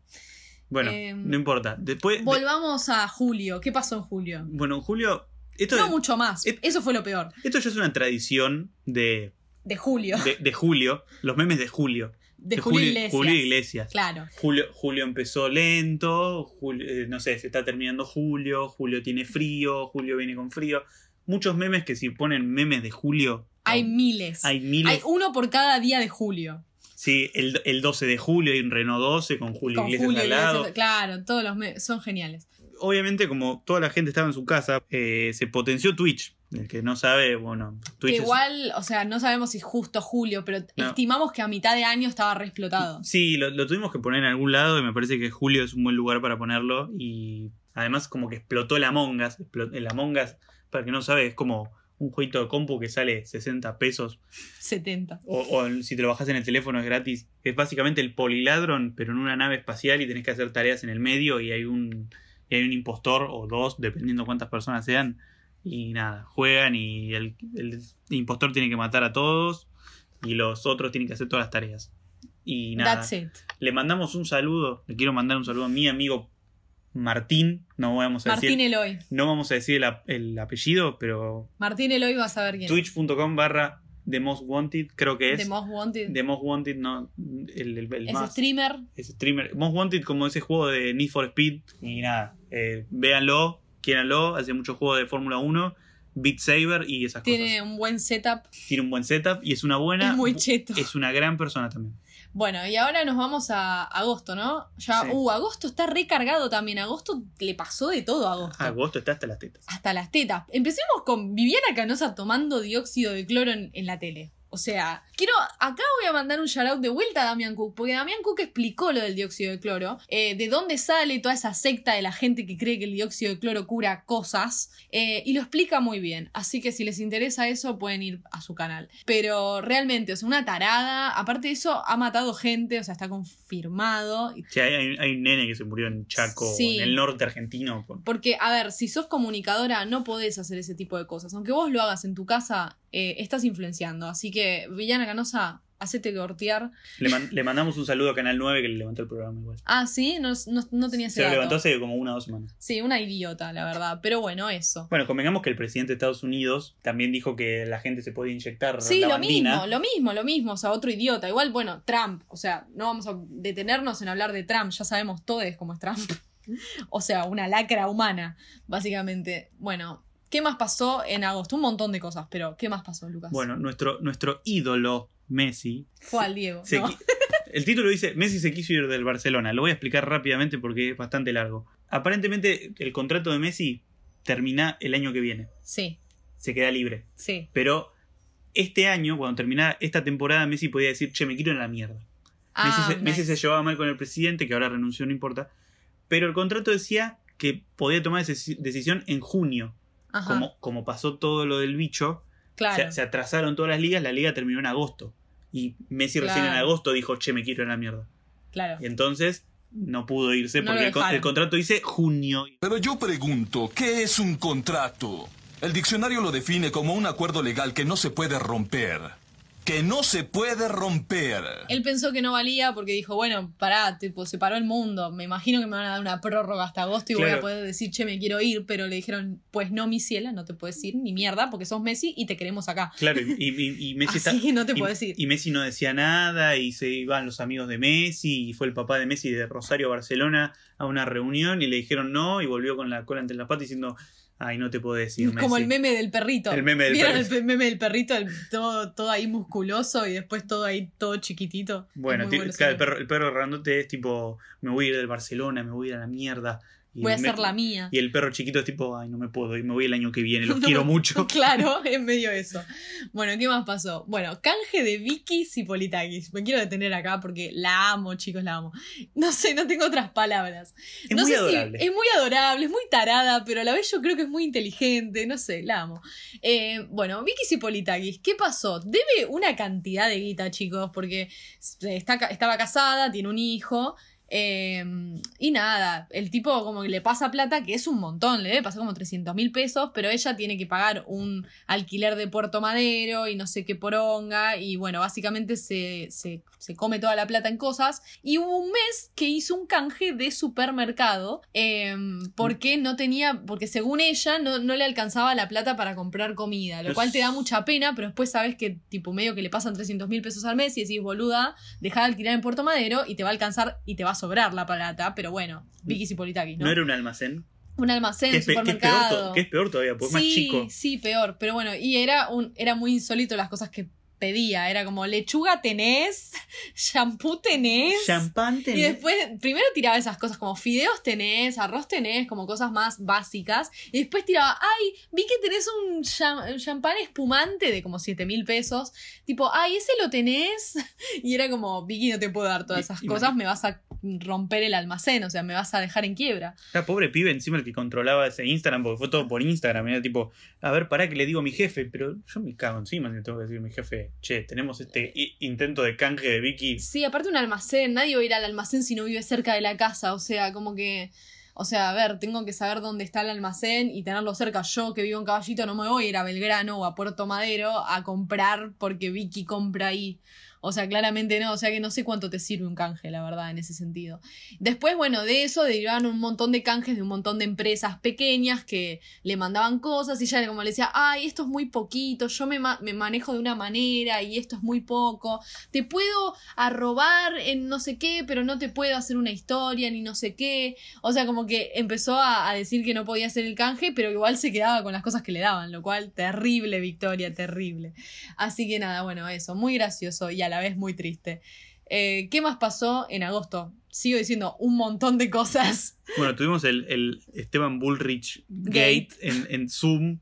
Bueno, eh, no importa. Después. de- Volvamos a julio. ¿Qué pasó en julio? bueno, Julio. Esto, No mucho más. Eso fue lo peor. esto ya es una tradición de, De julio. de, de Julio. Los memes de Julio. De, Julio Iglesias. Julio Iglesias. Claro. Julio, Julio empezó lento, Julio- eh, no sé, se está terminando Julio, Julio tiene frío, Julio viene con frío. Muchos memes que si ponen memes de Julio, Hay miles. hay miles. Hay uno por cada día de julio. Sí, el, el 12 de julio hay un Renault 12 con Julio Con Iglesias Julio al lado. Iglesias. Claro, todos los memes son geniales. Obviamente, como toda la gente estaba en su casa, eh, se potenció Twitch. El que no sabe, bueno, Twitch Que es- igual, o sea, no sabemos si justo julio, pero No. estimamos que a mitad de año estaba re explotado. Sí, lo, lo tuvimos que poner en algún lado y me parece que julio es un buen lugar para ponerlo. Y además como que explotó el Among Us. Explo- El Among Us, para el que no sabe, es como un jueguito de compu que sale 60 pesos. 70. O, o si te lo bajas en el teléfono es gratis. Es básicamente el poliladron, pero en una nave espacial y tenés que hacer tareas en el medio y hay un, y hay un impostor o dos, dependiendo cuántas personas sean. Y nada, juegan y el, el impostor tiene que matar a todos y los otros tienen que hacer todas las tareas. Y nada. That's it. Le mandamos un saludo, le quiero mandar un saludo a mi amigo Martín, no vamos a Martín decir, Eloy. no vamos a decir el apellido, pero Martín Eloy va a saber quién. twitch.com barra The Most Wanted, creo que es. The Most Wanted. The Most Wanted, no, el, el- el es más. streamer. Es streamer. Most Wanted como ese juego de Need for Speed. Y nada, eh, véanlo, quiéranlo, hace muchos juegos de Fórmula 1, Beat Saber y esas Tiene cosas. un buen setup. Tiene un buen setup y es una buena. Es muy cheto. Es una gran persona también. Bueno, y ahora nos vamos a agosto, ¿no? Ya, Sí. uh, agosto está recargado también. Agosto le pasó de todo a agosto. Agosto está hasta las tetas. Hasta las tetas. Empecemos con Viviana Canosa tomando dióxido de cloro en, en la tele. O sea, quiero. Acá voy a mandar un shoutout de vuelta a Damian Cook, porque Damian Cook explicó lo del dióxido de cloro, eh, de dónde sale toda esa secta de la gente que cree que el dióxido de cloro cura cosas, eh, y lo explica muy bien. Así que si les interesa eso, pueden ir a su canal. Pero realmente, o sea, una tarada. Aparte de eso, ha matado gente, o sea, está confirmado. Sí, hay, un nene que se murió en Chaco, Sí. en el norte argentino. por- Porque, a ver, si sos comunicadora, no podés hacer ese tipo de cosas. Aunque vos lo hagas en tu casa, eh, estás influenciando. Así que, Villana Canosa, hacete cortear. Le, man- le mandamos un saludo a Canal 9 que le levantó el programa igual. Ah, sí, no, no, no tenía ese Se lo levantó hace como una o dos semanas. Sí, una idiota, la verdad. Pero bueno, eso. Bueno, convengamos que el presidente de Estados Unidos también dijo que la gente se podía inyectar Sí, la lo bandina. mismo, lo mismo, lo mismo. O sea, otro idiota. Igual, bueno, Trump. O sea, no vamos a detenernos en hablar de Trump. Ya sabemos todos cómo es Trump. o sea, una lacra humana, básicamente. Bueno, ¿qué más pasó en agosto? Un montón de cosas, pero ¿qué más pasó, Lucas? Bueno, nuestro, nuestro ídolo, Messi, Fue al Diego. se ¿no? qui- el título dice Messi se quiso ir del Barcelona. Lo voy a explicar rápidamente porque es bastante largo. Aparentemente el contrato de Messi termina el año que viene. Sí, Se queda libre. sí. Pero este año, cuando terminara esta temporada, Messi podía decir, che, me quiero en la mierda. Ah, Messi, se, Messi se llevaba mal con el presidente, que ahora renunció, no importa. Pero el contrato decía que podía tomar esa deci- decisión en junio. Ajá, Como, como pasó todo lo del bicho, claro. se, se atrasaron todas las ligas, la liga terminó en agosto. Y Messi recién en agosto dijo, che, me quiero en la mierda. claro. Y entonces no pudo irse No porque el, el contrato dice junio. Pero yo pregunto, ¿qué es un contrato? El diccionario lo define como un acuerdo legal que no se puede romper. Que no se puede romper. Él pensó que no valía porque dijo, bueno, pará, tipo, se paró el mundo. Me imagino que me van a dar una prórroga hasta agosto y voy a poder decir, che, me quiero ir. Pero le dijeron, pues no, mi ciela, no te puedes ir ni mierda porque sos Messi y te queremos acá. Claro, y, y- y Messi Así está- que no te y- puedes ir. Y Messi no decía nada y se iban los amigos de Messi y fue el papá de Messi de Rosario a Barcelona a una reunión y le dijeron no y volvió con la cola entre las patas diciendo, ay, no te puedo decir. Como Messi". el meme del perrito. El meme del ¿Vieron perrito. el meme del perrito? El- todo, todo ahí musculoso y después todo ahí todo chiquitito. Bueno, claro, el perro, el perro grandote es tipo, me voy a ir del Barcelona, me voy a ir a la mierda. Y Voy a me- hacer la mía. Y el perro chiquito es tipo, ay, no me puedo ir, me voy el año que viene, los quiero mucho. Claro, es medio eso. Bueno, ¿qué más pasó? Bueno, canje de Vicky Cipolitakis. Me quiero detener acá porque la amo, chicos, la amo. No sé, no tengo otras palabras. Es no muy sé adorable. si es muy adorable, es muy tarada, pero a la vez yo creo que es muy inteligente, no sé, la amo. Eh, bueno, Vicky Cipolitakis, ¿qué pasó? Debe una cantidad de guita, chicos, porque está, estaba casada, tiene un hijo. Eh, y nada, el tipo como que le pasa plata, que es un montón, le debe pasar como 300 mil pesos, pero ella tiene que pagar un alquiler de Puerto Madero y no sé qué poronga, y bueno, básicamente se, se, se come toda la plata en cosas. Y hubo un mes que hizo un canje de supermercado, eh, porque no tenía, porque según ella no, no le alcanzaba la plata para comprar comida, lo cual te da mucha pena, pero después sabes que tipo medio que le pasan 300 mil pesos al mes y decís, boluda, deja de alquilar en Puerto Madero y te va a alcanzar y te va a sobrar la plata, pero bueno, Vicky Cipolitakis, ¿no? ¿No era un almacén? Un almacén, Que es, pe- que es peor, supermercado. que es peor todavía, porque es más sí, chico. sí, peor. Pero bueno, y era un, era muy insólito las cosas que pedía. Era como lechuga tenés, shampoo tenés. Champán Y tenés. después, primero tiraba esas cosas como fideos tenés, arroz tenés, como cosas más básicas. Y después tiraba, ay, vi que tenés un cham- champán espumante de como 7 mil pesos. Tipo, ay, ese lo tenés. Y era como, Vicky, no te puedo dar todas Y- esas y- cosas, me vas a romper el almacén, o sea, me vas a dejar en quiebra. Era pobre pibe encima el que controlaba ese Instagram, porque fue todo por Instagram. Era tipo, a ver, pará que le digo a mi jefe, pero yo me cago encima si le tengo que decir a mi jefe, che, tenemos este intento de canje de Vicky. Sí, aparte un almacén, nadie va a ir al almacén si no vive cerca de la casa, o sea, como que, o sea, a ver, tengo que saber dónde está el almacén y tenerlo cerca. Yo que vivo en Caballito no me voy a ir a Belgrano o a Puerto Madero a comprar porque Vicky compra ahí. O sea, claramente no, o sea que no sé cuánto te sirve un canje, la verdad, en ese sentido. Después, bueno, de eso derivaron un montón de canjes de un montón de empresas pequeñas que le mandaban cosas y ella como le decía, ay, esto es muy poquito, yo me, me manejo de una manera y esto es muy poco, te puedo arrobar en no sé qué, pero no te puedo hacer una historia ni no sé qué. O sea, como que empezó a, a decir que no podía hacer el canje, pero igual se quedaba con las cosas que le daban, lo cual terrible, Victoria, terrible. Así que nada, bueno, eso, muy gracioso y a la vez muy triste. Eh, ¿Qué más pasó en agosto? Sigo diciendo un montón de cosas. Bueno, tuvimos el, el Esteban Bullrich Gate, Gate. en, en Zoom,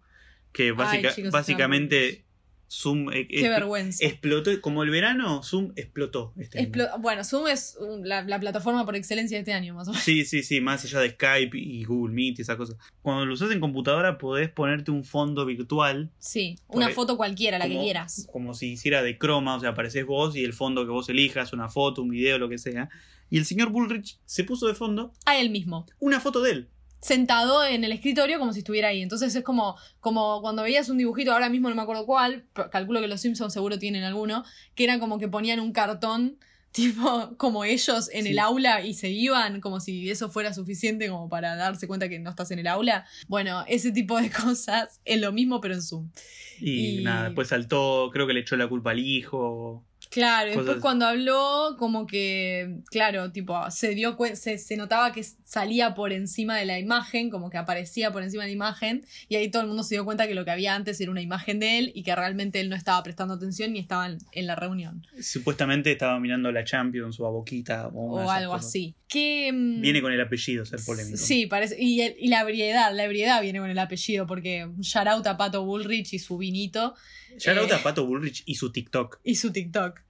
que básica- chicos, básicamente Zoom eh, Qué vergüenza. explotó, como el verano, Zoom explotó. Este año. Explo- bueno, Zoom es la, la plataforma por excelencia de este año, más o menos. Sí, sí, sí, más allá de Skype y Google Meet y esas cosas. Cuando lo usas en computadora podés ponerte un fondo virtual. Sí, una ahí- foto cualquiera, la que como- quieras. Como si hiciera de croma, o sea, apareces vos y el fondo que vos elijas, una foto, un video, lo que sea. Y el señor Bullrich se puso de fondo A él mismo. una foto de él. Sentado en el escritorio como si estuviera ahí. Entonces es como, como cuando veías un dibujito, ahora mismo no me acuerdo cuál, calculo que los Simpsons seguro tienen alguno, que era como que ponían un cartón, tipo, como ellos en Sí. el aula y se iban, como si eso fuera suficiente como para darse cuenta que no estás en el aula. Bueno, ese tipo de cosas es lo mismo, pero en Zoom. Y, Y- nada, después saltó, creo que le echó la culpa al hijo. Claro, Cosas- después cuando habló, como que, claro, tipo, se dio se, se notaba que salía por encima de la imagen, como que aparecía por encima de la imagen, y ahí todo el mundo se dio cuenta que lo que había antes era una imagen de él y que realmente él no estaba prestando atención ni estaba en, en la reunión. Supuestamente estaba mirando la Champions o a Boquita o, algo cosas. así. Que, mm, Viene con el apellido ser polémico. Sí, parece. Y, el- y la ebriedad, la ebriedad viene con el apellido, porque shout out a Pato Bullrich y su vinito. Shout out Eh. a Pato Bullrich y su TikTok. y su TikTok.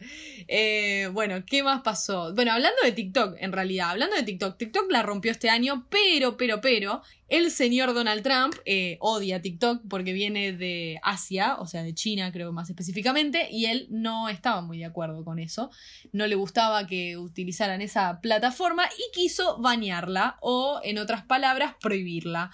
Eh, bueno, ¿qué más pasó? Bueno, hablando de TikTok, en realidad, hablando de TikTok, TikTok la rompió este año, pero, pero, pero, el señor Donald Trump eh, odia TikTok porque viene de Asia, o sea, de China, creo más específicamente, y él no estaba muy de acuerdo con eso. No le gustaba que utilizaran esa plataforma y quiso banearla, o en otras palabras, prohibirla.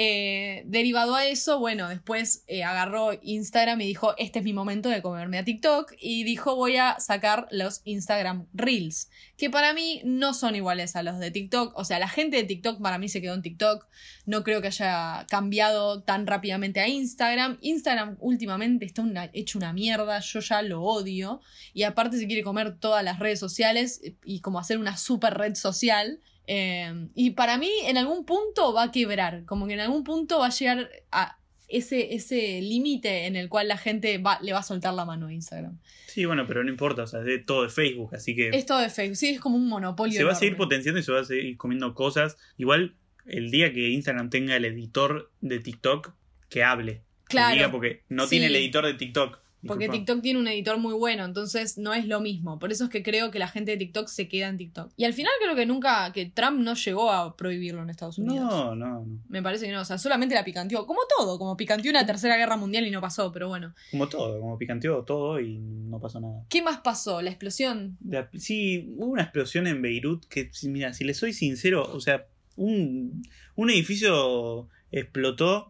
Eh, derivado a eso, bueno, después eh, agarró Instagram y dijo, este es mi momento de comerme a TikTok y dijo, voy a sacar los Instagram Reels, que para mí no son iguales a los de TikTok, o sea, la gente de TikTok para mí se quedó en TikTok, no creo que haya cambiado tan rápidamente a Instagram, Instagram últimamente está hecho una mierda, yo ya lo odio, y aparte se quiere comer todas las redes sociales eh, y como hacer una super red social. Eh, y para mí, en algún punto va a quebrar. Como que en algún punto va a llegar a ese, ese límite en el cual la gente va, le va a soltar la mano a Instagram. Sí, bueno, pero no importa, o sea, es todo de Facebook, así que Es todo de Facebook. Sí, es como un monopolio. se va a seguir potenciando y se va a seguir comiendo cosas. Igual el día que Instagram tenga el editor de TikTok, que hable. Que Claro. diga, porque no Sí. tiene el editor de TikTok. Porque Disculpa. TikTok tiene un editor muy bueno, entonces no es lo mismo. Por eso es que creo que la gente de TikTok se queda en TikTok. Y al final creo que nunca, que Trump no llegó a prohibirlo en Estados Unidos. No, no, no. Me parece que no, o sea, solamente la picanteó. Como todo, como picanteó una tercera guerra mundial y no pasó, pero bueno. Como todo, como picanteó todo y no pasó nada. ¿Qué más pasó? La explosión. La- sí, hubo una explosión en Beirut que, mira, si le soy sincero, o sea, un, un edificio explotó,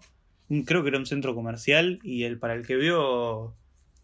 creo que era un centro comercial, y el para el que vio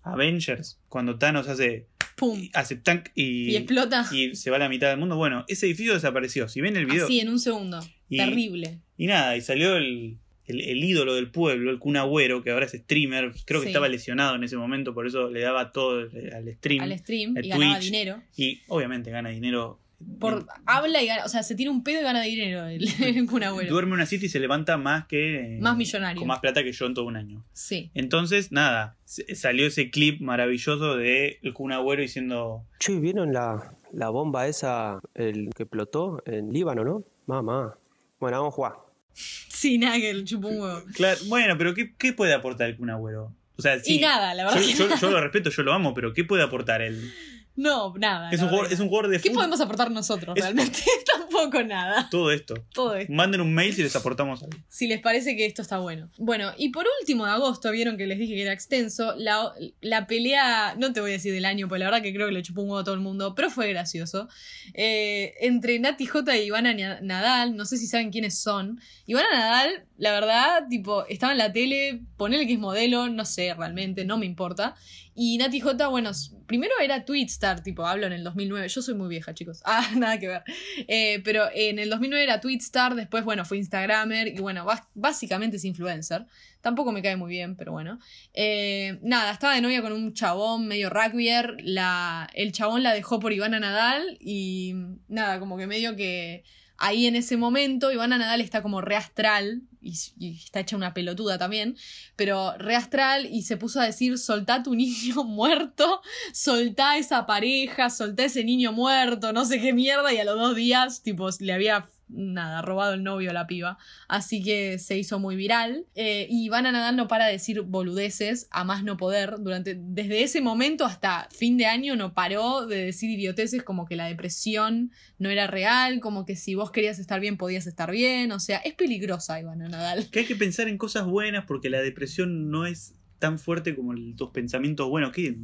Avengers, cuando Thanos hace, ¡Pum! hace tank y, Y explota. y se va a la mitad del mundo, bueno, ese edificio desapareció. Si ven el video... Así, en un segundo. Y- Terrible. Y nada, y salió el, el, el ídolo del pueblo, el Kun Agüero, que ahora es streamer, creo que Sí. estaba lesionado en ese momento, por eso le daba todo al stream. Al stream y ganaba Twitch. dinero. Y obviamente gana dinero. Por, habla y gana, o sea, se tira un pedo y gana dinero el, el Kun Agüero. Duerme una cita y se levanta más que. Más millonario. Con más plata que yo en todo un año. Sí. Entonces, nada, salió ese clip maravilloso de el Kun Agüero diciendo. Che, ¿vieron la, la bomba esa, el que explotó en Líbano, no? Mamá. Bueno, vamos a jugar. Sí, nada que el chupó un huevo. Claro, bueno, pero ¿qué, qué puede aportar el Kun Agüero? O sea, sí, Y nada, la verdad. Yo, que yo- nada. yo lo respeto, yo lo amo, pero ¿qué puede aportar él? No, nada. Es un, jugador, es un jugador de ¿Qué fútbol. podemos aportar nosotros Es- realmente? Tampoco nada. Todo esto. Todo esto. Manden un mail si les aportamos algo. Si les parece que esto está bueno. Bueno, y por último de agosto, vieron que les dije que era extenso, la, la pelea, no te voy a decir del año, porque la verdad que creo que le chupó un huevo a todo el mundo, pero fue gracioso. eh, entre Nati J y Ivana Nadal, no sé si saben quiénes son. Ivana Nadal, la verdad, tipo, estaba en la tele, ponele que es modelo, no sé realmente, no me importa. Y Nati J, bueno, primero era Twitstar, tipo, hablo en el 2009. Yo soy muy vieja, chicos. Ah, nada que ver. Eh, pero en el 2009 era Twitstar, después, bueno, fue Instagramer y, bueno, básicamente es influencer. Tampoco me cae muy bien, pero bueno. Eh, nada, estaba de novia con un chabón medio rugbyer. La, el chabón la dejó por Ivana Nadal y nada, como que medio que ahí en ese momento Ivana Nadal está como reastral y, está hecha una pelotuda también, pero reastral y se puso a decir soltá tu niño muerto, soltá esa pareja, soltá ese niño muerto, no sé qué mierda y a los dos días tipo le había nada, robado el novio a la piba. Así que se hizo muy viral. Eh, y Ivana Nadal no para de decir boludeces a más no poder. Durante, desde ese momento hasta fin de año no paró de decir idioteces como que la depresión no era real, como que si vos querías estar bien podías estar bien. O sea, es peligrosa Ivana Nadal. Que hay que pensar en cosas buenas porque la depresión no es tan fuerte como tus pensamientos buenos. ¿Qué?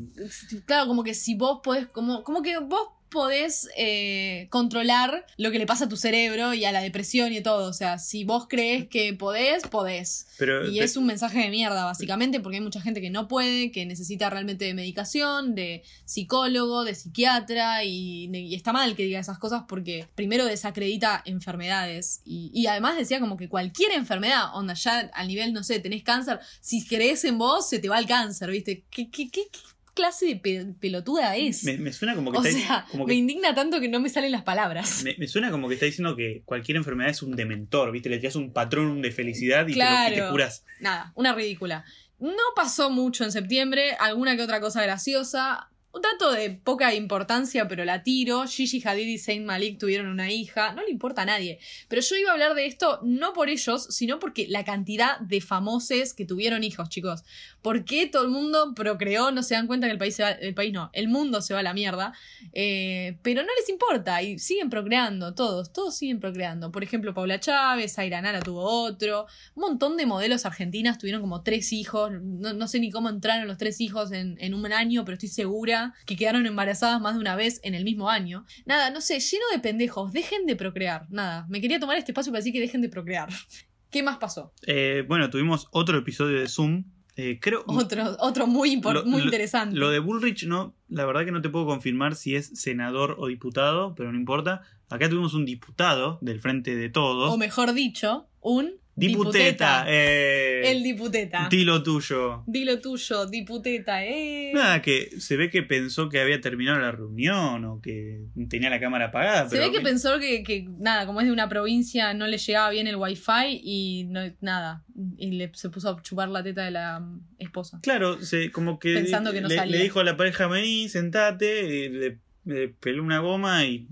Claro, como que si vos podés, como, como que vos podés eh, controlar lo que le pasa a tu cerebro y a la depresión y todo. O sea, si vos crees que podés, podés. Pero, Y es un mensaje de mierda, básicamente, porque hay mucha gente que no puede, que necesita realmente de medicación, de psicólogo, de psiquiatra, y, y está mal que diga esas cosas porque primero desacredita enfermedades. Y, y además decía como que cualquier enfermedad, onda, ya al nivel, no sé, tenés cáncer, si crees en vos, se te va el cáncer, ¿viste? ¿Qué, qué, qué, qué clase de pe- pelotuda es? me, me suena como que o está sea, como me indigna tanto que no me salen las palabras. me, me suena como que está diciendo que cualquier enfermedad es un dementor, ¿viste? Le tiras un patrón de felicidad y, te, lo- y te Claro. curas. Nada, una ridícula. No pasó mucho en septiembre, alguna que otra cosa graciosa. Un dato de poca importancia, pero la tiro. Gigi Hadid y Saint Malik tuvieron una hija. No le importa a nadie. Pero yo iba a hablar de esto no por ellos, sino porque la cantidad de famosos que tuvieron hijos, chicos. ¿Por qué todo el mundo procreó? No se dan cuenta que el país se va, el país no, el mundo se va a la mierda. Eh, pero no les importa y siguen procreando, todos, todos siguen procreando. Por ejemplo, Paula Chávez, Zaira Nara tuvo otro. Un montón de modelos argentinas tuvieron como tres hijos. No, no sé ni cómo entraron los tres hijos en, en un año, pero estoy segura que quedaron embarazadas más de una vez en el mismo año. Nada, no sé, lleno de pendejos. Dejen de procrear. Nada, me quería tomar este espacio para decir que dejen de procrear. ¿Qué más pasó? Eh, bueno, tuvimos otro episodio de Zoom. Eh, creo. Otro, otro muy, Lo- muy lo- interesante. Lo de Bullrich, no, la verdad que no te puedo confirmar si es senador o diputado, pero no importa. Acá tuvimos un diputado del Frente de Todos. O mejor dicho, un Diputeta. Eh, El diputeta. Di lo tuyo. Dilo tuyo, diputeta, eh. Nada, que se ve que pensó que había terminado la reunión o que tenía la cámara apagada. Se pero ve que pensó que, que, nada, como es de una provincia, no le llegaba bien el wifi y no, nada. Y le, se puso a chupar la teta de la mm, esposa. Claro, se, como que, Pensando que no le, salía. le dijo a la pareja, vení, sentate, le, le peló una goma y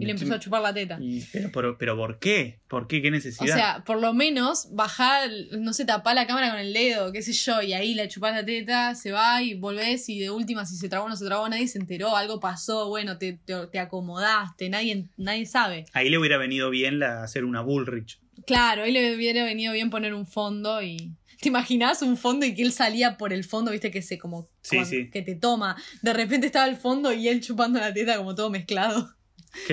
Y le empezó a chupar la teta. Y- pero, pero, pero ¿por qué? ¿Por qué? ¿Qué O necesidad? sea, por lo menos bajá, no sé, tapá la cámara con el dedo, qué sé yo, y ahí le chupás la teta, se va y volvés y de última si se trabó o no se trabó, nadie se enteró, algo pasó, bueno, te, te, te acomodaste, nadie, nadie sabe. Ahí le hubiera venido bien la, hacer una Bullrich. Claro, ahí le hubiera venido bien poner un fondo y... ¿Te imaginás un fondo y que él salía por el fondo, viste que se como... Sí, cuan- sí. Que te toma. De repente estaba el fondo y él chupando la teta como todo mezclado.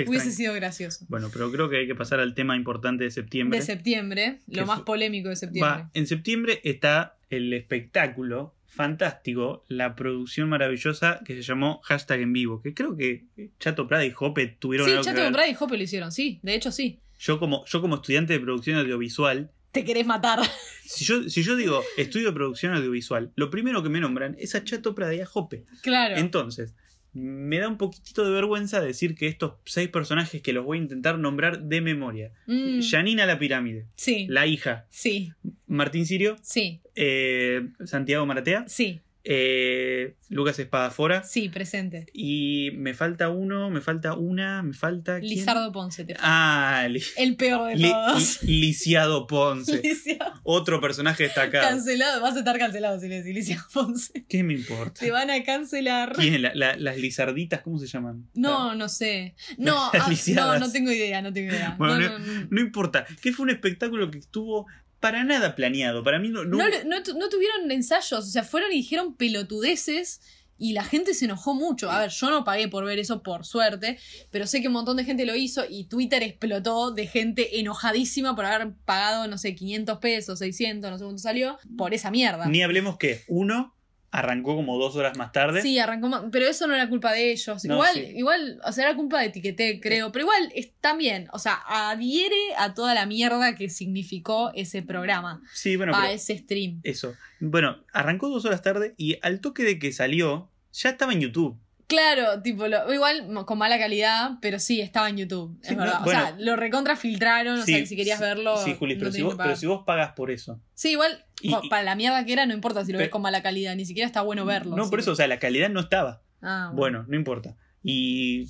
Hubiese sido gracioso. Bueno, pero creo que hay que pasar al tema importante de septiembre. De septiembre, lo Que más polémico de septiembre. Va, en septiembre está el espectáculo fantástico, la producción maravillosa que se llamó Hashtag en vivo, que creo que Chato Prada y Hoppe tuvieron Sí, algo que Chato ver. Brad y Hoppe lo hicieron, sí, de hecho sí. Yo como, yo como estudiante de producción audiovisual, Te querés matar. si yo, si yo digo estudio de producción audiovisual, lo primero que me nombran es a Chato Prada y a Hoppe. Claro. Entonces, me da un poquitito de vergüenza decir que estos seis personajes que los voy a intentar nombrar de memoria. Mm, Janina la pirámide, sí, la hija, sí, Martín Sirio, sí, eh, Santiago Maratea, sí, eh, Lucas Espadafora. sí, presente. Y me falta uno, me falta una, me falta. ¿quién? Lizardo Ponce, te Ah, Li- El peor de Li- todos. Li- Lisiado Ponce. Lisiado. Otro personaje destacado. Cancelado, vas a estar cancelado si le decís Lisiado Ponce. ¿Qué me importa? Te van a cancelar. ¿Quién? La- la- las lizarditas, ¿cómo se llaman? No, no sé. No, Las ah, no, no tengo idea, no tengo idea. Bueno, no, no, no, no. no importa. Que fue un espectáculo que estuvo para nada planeado. Para mí no. no- No, no no tuvieron ensayos, o sea, fueron y dijeron pelotudeces y la gente se enojó mucho. A ver, yo no pagué por ver eso, por suerte, pero sé que un montón de gente lo hizo y Twitter explotó de gente enojadísima por haber pagado, no sé, 500 pesos, 600, no sé cuánto salió, por esa mierda. Ni hablemos que uno arrancó como dos horas más tarde. Sí, arrancó más, pero eso no era culpa de ellos. No, igual, sí. igual, o sea, era culpa de Etiqueté, creo, pero igual está bien, o sea, adhiere a toda la mierda que significó ese programa, Sí, bueno, a ese stream. Eso. Bueno, arrancó dos horas tarde y al toque de que salió, ya estaba en YouTube. Claro, tipo, lo, igual con mala calidad, pero sí, estaba en YouTube. Sí, es verdad. no, o sea, lo recontra filtraron, o sea, que si querías sí, verlo. Sí, Juli, no pero, si vos, pero si vos pagas por eso. Sí, igual, Y- jo- y- para la mierda que era, no importa si lo ves con mala calidad, ni siquiera está bueno verlo. No, sí. por eso, o sea, la calidad no estaba. Ah, Bueno, no importa. Y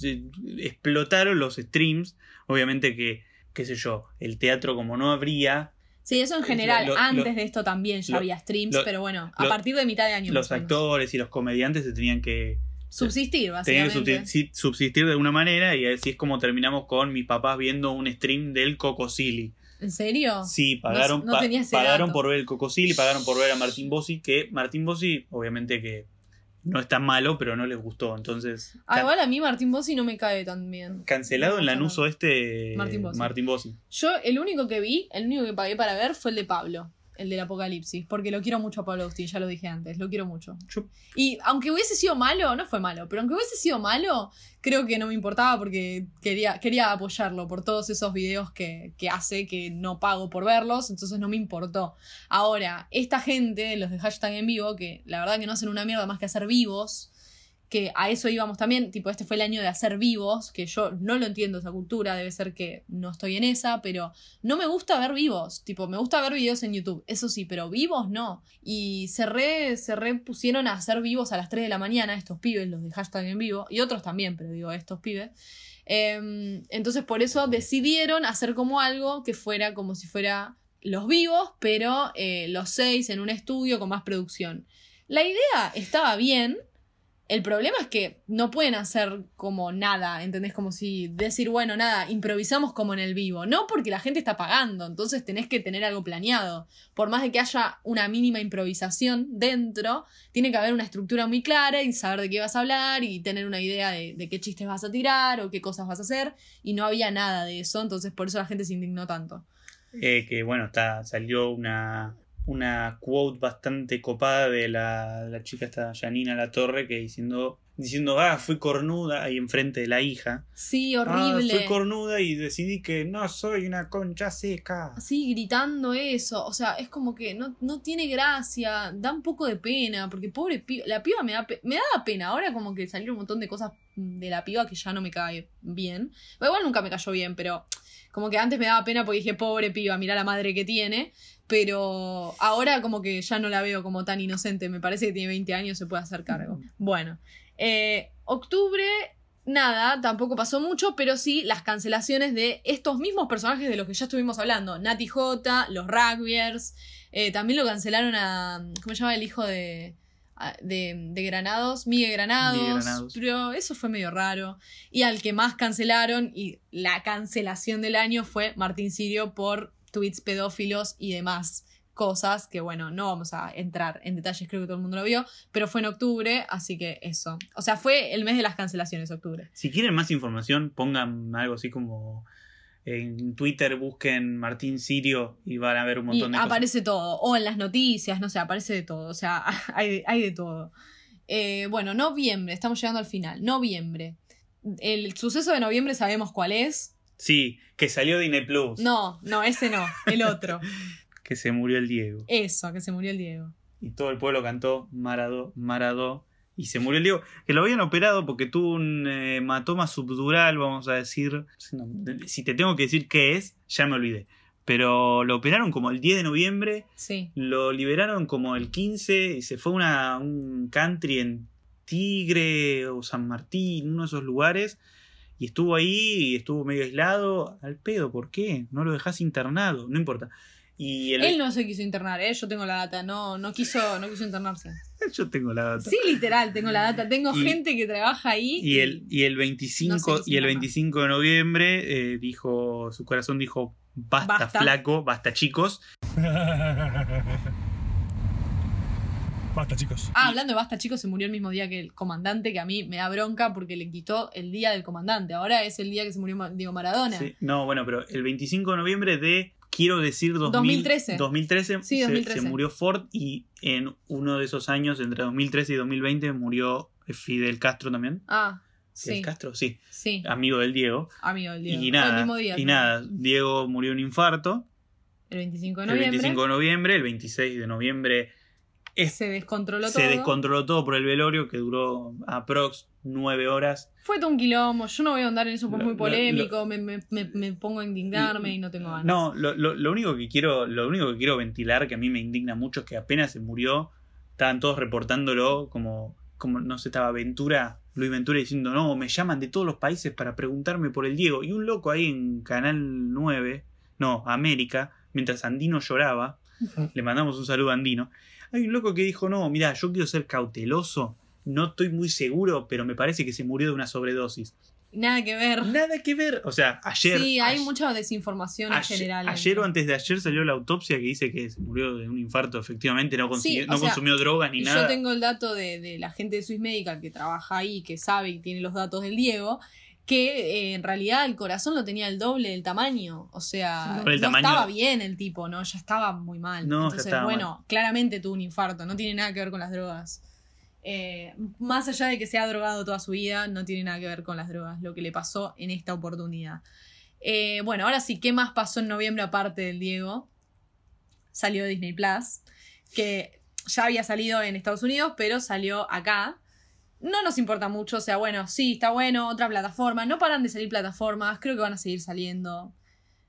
explotaron los streams. Obviamente que, qué sé yo, el teatro como no habría, Sí, eso en general. lo- lo- Antes de esto también ya lo- había streams, pero bueno, a partir de mitad de año. los actores y los comediantes se tenían que, Subsistir, tenían básicamente. que subsistir, de alguna manera y así es como terminamos con mis papás viendo un stream del Cocosili. ¿En serio? Sí, pagaron, No- no pa- tenía ese pagaron dato. por ver el Cocosili, pagaron por ver a Martín Bossi, que Martín Bossi obviamente que no es tan malo, pero no les gustó. Entonces, Ah, igual a mí Martín Bossi no me cae tan bien. cancelado en Lanús. Oeste Martín Bossi. Martín Bossi. Yo, el único que vi, el único que pagué para ver fue el de Pablo, el del Apocalipsis, porque lo quiero mucho a Pablo Agustín, ya lo dije antes, lo quiero mucho. Yo- Y aunque hubiese sido malo, no fue malo, pero aunque hubiese sido malo, creo que no me importaba porque quería, quería apoyarlo por todos esos videos que, que hace que no pago por verlos, entonces no me importó. Ahora, esta gente, los de hashtag en vivo, que la verdad que no hacen una mierda más que hacer vivos, que a eso íbamos también, tipo, este fue el año de hacer vivos, que yo no lo entiendo esa cultura, debe ser que no estoy en esa, pero no me gusta ver vivos, tipo, me gusta ver videos en YouTube, eso sí, pero vivos no. Y se re, se re pusieron a hacer vivos a las 3 de la mañana, estos pibes, los de hashtag en vivo, y otros también, pero digo, estos pibes. Em, entonces por eso decidieron hacer como algo que fuera como si fuera los vivos, pero eh, los seis en un estudio con más producción. La idea estaba bien. El problema es que no pueden hacer como nada, ¿entendés? Como si decir, bueno, nada, improvisamos como en el vivo. No porque la gente está pagando, entonces tenés que tener algo planeado. Por más de que haya una mínima improvisación dentro, tiene que haber una estructura muy clara y saber de qué vas a hablar y tener una idea de, de qué chistes vas a tirar o qué cosas vas a hacer. Y no había nada de eso, entonces por eso la gente se indignó tanto. Eh, que bueno, está, salió una, una quote bastante copada de la, la chica esta Janina La Torre que diciendo, diciendo, ah, fui cornuda ahí enfrente de la hija. Sí, Ah, horrible. fui cornuda y decidí que no soy una concha seca. Sí, gritando eso. O sea, es como que no, no tiene gracia. Da un poco de pena. Porque pobre piba. La piba me da, me daba pena. Ahora como que salieron un montón de cosas de la piba que ya no me cae bien. O igual nunca me cayó bien, pero como que antes me daba pena porque dije, pobre piba, mira la madre que tiene. Pero ahora como que ya no la veo como tan inocente. Me parece que tiene 20 años, se puede hacer cargo. Bueno, eh, octubre nada, tampoco pasó mucho, pero sí las cancelaciones de estos mismos personajes de los que ya estuvimos hablando. Nati J, los Rugbyers. eh, también lo cancelaron a. ¿Cómo se llama el hijo de. De, de Granados, Miguel Granados, Miguel Granados. pero eso fue medio raro. Y al que más cancelaron, y la cancelación del año fue Martín Sirio por tweets pedófilos y demás cosas que bueno, no vamos a entrar en detalles, creo que todo el mundo lo vio, pero fue en octubre, así que eso. O sea, fue el mes de las cancelaciones, octubre. Si quieren más información, pongan algo así como en Twitter, busquen Martín Sirio y van a ver un Y montón de cosas. aparece todo, o en las noticias, no sé, aparece de todo, o sea, hay, hay de todo. Eh, bueno, noviembre, estamos llegando al final, noviembre. El suceso de noviembre sabemos cuál es. Sí, que salió Disney Plus. No, no, ese no, el otro. Que se murió el Diego. Eso, que se murió el Diego. Y todo el pueblo cantó Maradó, Maradó. Y se murió el Diego. Que lo habían operado porque tuvo un eh, hematoma subdural, vamos a decir. Si te tengo que decir qué es, ya me olvidé. Pero lo operaron como el 10 de noviembre. Sí. Lo liberaron como el 15 y se fue a un country en Tigre o San Martín, uno de esos lugares. Y estuvo ahí y estuvo medio aislado. Al pedo, ¿por qué? No lo dejas internado, no importa. Y el, Él no se quiso internar, ¿eh? yo tengo la data, no, no, quiso, no quiso internarse. yo tengo la data. Sí, literal, tengo la data. Tengo Y- gente que trabaja ahí. Y el, y el 25, No sé qué y el significa. 25 de noviembre eh, dijo, su corazón dijo, basta, Basta. flaco, basta chicos. Basta, chicos. Ah, hablando de Basta, chicos, se murió el mismo día que el comandante, que a mí me da bronca porque le quitó el día del comandante. Ahora es el día que se murió Diego Maradona. Sí, no, bueno, pero el 25 de noviembre de, quiero decir, 2000 2013. 2013, Sí, se- 2013. Se, murió Ford y en uno de esos años, entre 2013 y 2020, murió Fidel Castro también. Ah, Fidel sí. Castro, sí, Sí, amigo del Diego. amigo del Diego. Y el nada, mismo día. y ¿no? nada, Diego murió de un infarto El 25 de el noviembre. 25 de noviembre, el 26 de noviembre es- Se descontroló se todo. descontroló todo por el velorio que duró aprox 9 horas. Fue todo un quilombo. Yo no voy a andar en eso, pues muy lo- polémico. me, me- me- me pongo a indignarme y, no tengo ganas. No, lo, lo- lo único que quiero, lo único que quiero ventilar, que a mí me indigna mucho, es que apenas se murió, estaban todos reportándolo como, como no sé, estaba Ventura, Luis Ventura diciendo, no, me llaman de todos los países para preguntarme por el Diego. Y un loco ahí en Canal 9, no, América, mientras Andino lloraba, le mandamos un saludo a Andino. Hay un loco que dijo, no, mira, yo quiero ser cauteloso, no estoy muy seguro, pero me parece que se murió de una sobredosis. Nada que ver. Nada que ver. O sea, ayer. sí, hay ayer- mucha desinformación en Ayer, general. ayer o antes de ayer salió la autopsia que dice que se murió de un infarto, efectivamente, no, consumió, Sí, o no sea, consumió drogas ni Y nada. yo tengo el dato de, de la gente de Swiss Medical que trabaja ahí, que sabe y tiene los datos del Diego, que eh, en realidad el corazón lo tenía el doble del tamaño. O sea, El no tamaño. estaba bien el tipo, ¿no? Ya estaba muy mal. No, Entonces, estaba bueno, claramente tuvo un infarto, no tiene nada que ver con las drogas. Eh, más allá de que se ha drogado toda su vida, no tiene nada que ver con las drogas, lo que le pasó en esta oportunidad. Eh, bueno, ahora sí, ¿qué más pasó en noviembre aparte del Diego? Salió Disney Plus, que ya había salido en Estados Unidos, pero salió acá. No nos importa mucho, o sea, bueno, sí, está bueno, otra plataforma. No paran de salir plataformas, creo que van a seguir saliendo.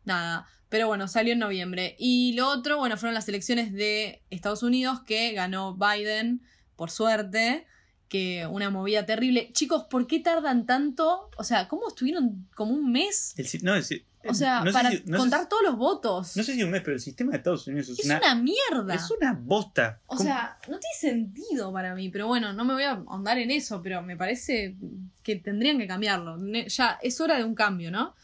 Nada. Pero bueno, salió en noviembre. Y lo otro, bueno, fueron las elecciones de Estados Unidos que ganó Biden, por suerte. Que una movida terrible. Chicos, ¿por qué tardan tanto? O sea, ¿cómo estuvieron como un mes? El no, el O sea, no para si- no sé contar si- todos los votos. No sé si un mes, pero el sistema de Estados Unidos es, es una, mierda. Es una bosta. O ¿Cómo? sea, no tiene sentido para mí, pero bueno, no me voy a ahondar en eso, pero me parece que tendrían que cambiarlo. Ya es hora de un cambio, ¿no?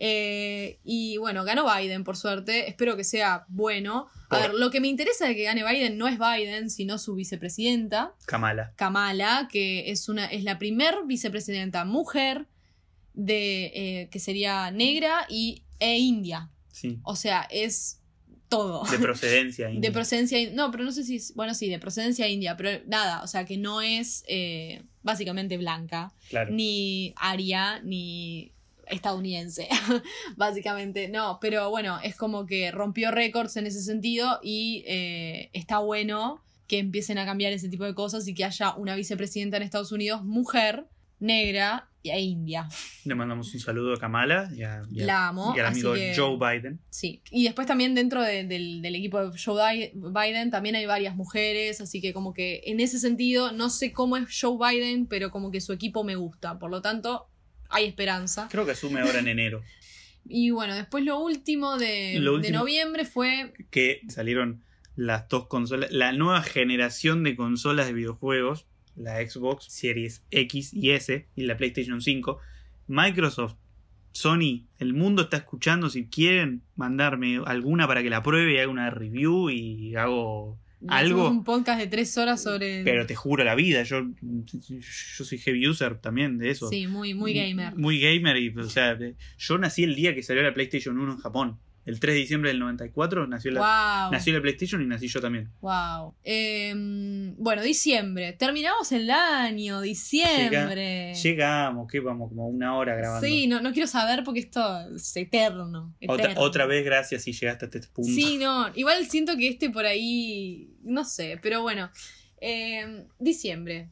Eh, y bueno, ganó Biden, por suerte. Espero que sea bueno. A Por- ver, lo que me interesa de que gane Biden no es Biden, sino su vicepresidenta, Kamala. Kamala, que es, una, es la primer vicepresidenta mujer de, eh, que sería negra y, e india. Sí. O sea, es todo. De procedencia. De india. procedencia, in- no, pero no sé si es, bueno, sí, de procedencia india, pero nada, o sea, que no es eh, básicamente blanca, Claro. ni aria, ni estadounidense, básicamente, no, pero bueno, es como que rompió récords en ese sentido y eh, está bueno que empiecen a cambiar ese tipo de cosas y que haya una vicepresidenta en Estados Unidos, mujer, negra y a India. Le mandamos un saludo a Kamala y, a, y a- La amo, y al amigo que- Joe Biden. Sí. Y después también dentro de- del, del equipo de Joe Biden también hay varias mujeres, así que como que en ese sentido no sé cómo es Joe Biden, pero como que su equipo me gusta. Por lo tanto, hay esperanza. Creo que asume ahora en enero. Y bueno, después lo último de, Lo de noviembre fue que salieron las dos consolas, la nueva generación de consolas de videojuegos, la Xbox Series X y S y la PlayStation 5. Microsoft, Sony, el mundo está escuchando si quieren mandarme alguna para que la pruebe y haga una review y hago algo. un podcast de tres horas sobre... Pero te juro la vida, yo, yo soy heavy user también de eso. Sí, muy, muy gamer. Muy gamer y, o sea, yo nací el día que salió la PlayStation 1 en Japón. El 3 de diciembre del 94 nació la, Wow. nació la PlayStation y nací yo también. Wow. Em, bueno, diciembre. Terminamos el año, diciembre. Llega- llegamos, que vamos como una hora grabando. Sí, no, no quiero saber porque esto es eterno. otra, eterno. otra vez gracias si llegaste hasta este punto. Sí, no. Igual siento que este por ahí. No sé, pero bueno. Em, diciembre.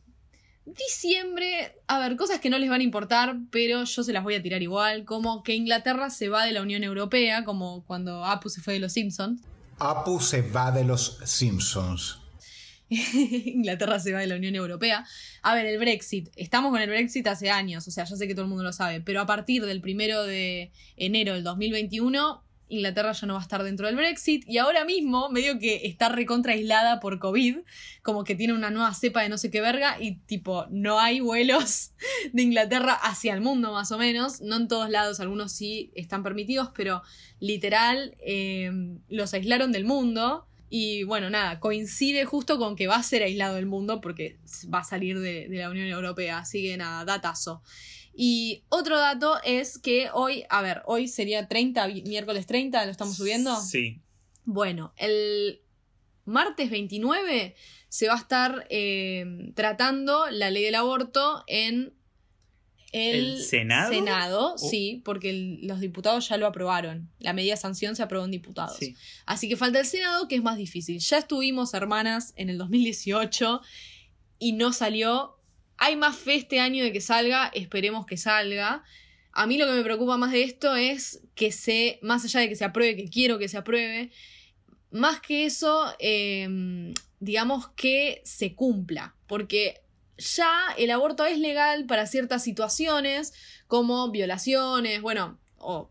Diciembre, a ver, cosas que no les van a importar, pero yo se las voy a tirar igual, como que Inglaterra se va de la Unión Europea, como cuando Apu se fue de los Simpsons. Apu se va de los Simpsons. Inglaterra se va de la Unión Europea. A ver, el Brexit. Estamos con el Brexit hace años, o sea, ya sé que todo el mundo lo sabe, pero a partir del primero de enero del 2021, Inglaterra ya no va a estar dentro del Brexit y ahora mismo medio que está recontra aislada por COVID, como que tiene una nueva cepa de no sé qué verga y tipo, no hay vuelos de Inglaterra hacia el mundo más o menos, no en todos lados, algunos sí están permitidos, pero literal eh, los aislaron del mundo. Y bueno, nada, coincide justo con que va a ser aislado del mundo porque va a salir de, la Unión Europea. Así que nada, datazo. Y otro dato es que hoy, a ver, hoy sería 30, vi- miércoles 30, ¿lo estamos subiendo? Sí. Bueno, el martes 29 se va a estar eh, tratando la ley del aborto en el, ¿El Senado? Senado, Oh. sí, porque el- los diputados ya lo aprobaron. La medida de sanción se aprobó en diputados. Sí. Así que falta el Senado, que es más difícil. Ya estuvimos, hermanas, en el 2018 y no salió. Hay más fe este año de que salga, esperemos que salga. A mí lo que me preocupa más de esto es que se, más allá de que se apruebe, que quiero que se apruebe, más que eso, eh, digamos que se cumpla. Porque ya el aborto es legal para ciertas situaciones, como violaciones, bueno, o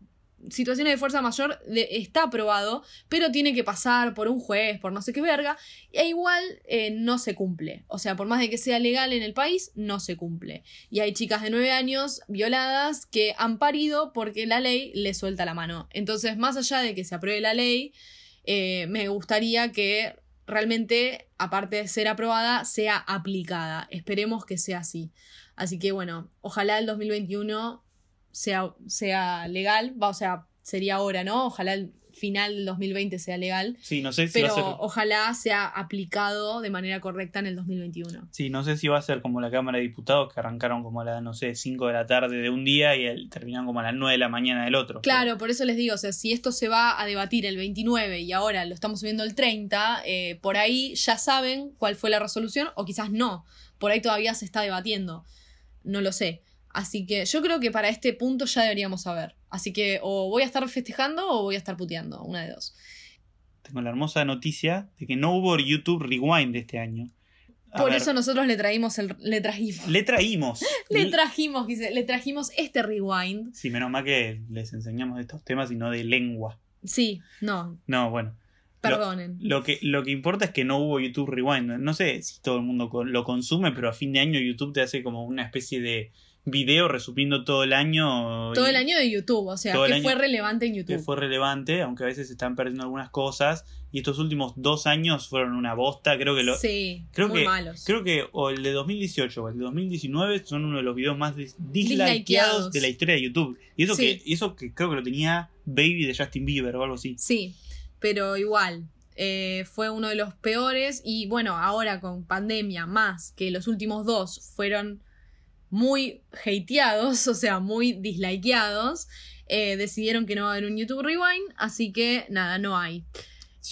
situaciones de fuerza mayor, de- está aprobado, pero tiene que pasar por un juez, por no sé qué verga, e igual eh, no se cumple. O sea, por más de que sea legal en el país, no se cumple. Y hay chicas de 9 años violadas que han parido porque la ley les suelta la mano. Entonces, más allá de que se apruebe la ley, eh, me gustaría que realmente, aparte de ser aprobada, sea aplicada. Esperemos que sea así. Así que bueno, ojalá el 2021 sea, sea legal, va, o sea, sería ahora, ¿no? Ojalá el final del 2020 sea legal, Sí, no sé si pero va a ser. ojalá sea aplicado de manera correcta en el 2021. Sí, no sé si va a ser como la Cámara de Diputados que arrancaron como a las, no sé, 5 de la tarde de un día y el- terminaron como a las 9 de la mañana del otro. Claro, por eso les digo, o sea, si esto se va a debatir el 29 y ahora lo estamos subiendo el 30, eh, por ahí ya saben cuál fue la resolución o quizás no, por ahí todavía se está debatiendo, no lo sé. Así que yo creo que para este punto ya deberíamos saber. Así que o voy a estar festejando o voy a estar puteando, una de dos. Tengo la hermosa noticia de que no hubo YouTube Rewind este año. A por ver, eso nosotros le traímos el le trajimos. Le traímos. Le trajimos, dice, le trajimos este rewind. Sí, menos mal que les enseñamos de estos temas y no de lengua. Sí, no, No, bueno. Perdonen. Lo, que, lo que importa es que no hubo YouTube Rewind. No sé si todo el mundo lo consume, pero a fin de año YouTube te hace como una especie de video resumiendo todo el año. Todo el año de YouTube, o sea, que fue relevante en que YouTube. fue relevante, aunque a veces se están perdiendo algunas cosas. Y estos últimos dos años fueron una bosta. Creo que lo, sí, creo muy que, malos. Creo que o el de 2018 o el de 2019 son uno de los videos más dis- Dislikeados. de la historia de YouTube. Y eso, Sí. que, y eso que creo que lo tenía Baby de Justin Bieber o algo así. Sí, pero igual, eh, fue uno de los peores y bueno, ahora con pandemia más que los últimos dos fueron muy hateados, o sea, muy dislikeados, eh, decidieron que no va a haber un YouTube Rewind, así que nada, no hay.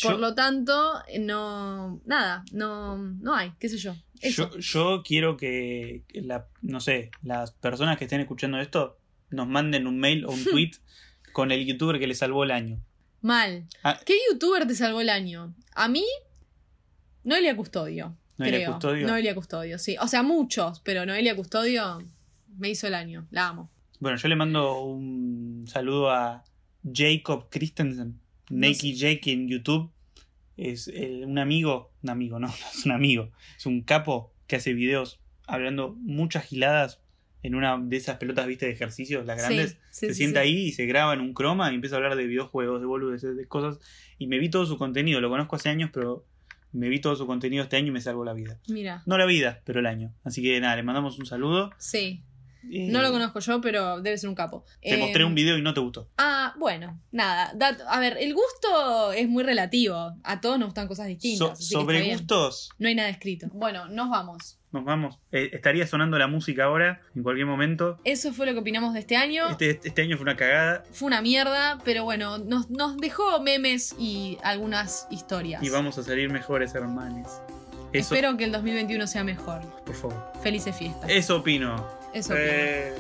Por Yo- lo tanto, no, nada, no, no hay, qué sé yo. Yo, yo quiero que, que la, no sé, las personas que estén escuchando esto nos manden un mail o un tweet con el youtuber que le salvó el año. Mal. Ah. ¿Qué youtuber te salvó el año? A mí, Noelia Custodio. Noelia creo. Custodio. Noelia Custodio, sí. O sea, muchos, pero Noelia Custodio me hizo el año. La amo. Bueno, yo le mando un saludo a Jacob Christensen, No Nakey Jake en YouTube. Es un amigo, un amigo, no, no es un amigo, es un capo que hace videos hablando muchas giladas en una de esas pelotas, viste, de ejercicios, las Sí, grandes. sí, se sí, sienta sí. ahí y se graba en un croma y empieza a hablar de videojuegos, de boludeces, de cosas. Y me vi todo su contenido, lo conozco hace años, pero me vi todo su contenido este año y me salvó la vida. Mira. No la vida, pero el año. Así que nada, le mandamos un saludo. Sí. Eh, No lo conozco yo, pero debe ser un capo. Te Eh, mostré un video y no te gustó. Ah, bueno, nada. dat- a ver, el gusto es muy relativo. A todos nos gustan cosas distintas. So- así que sobre gustos, No hay nada escrito. Bueno, nos vamos. Nos vamos. Eh, estaría sonando la música ahora, en cualquier momento. Eso fue lo que opinamos de este año. Este, este año fue una cagada Fue una mierda, pero bueno, nos, nos dejó memes y algunas historias. y vamos a salir mejores, hermanes. Eso, Espero que el 2021 sea mejor. por favor. Felices fiestas. Eso opino. Eso opino. Eh,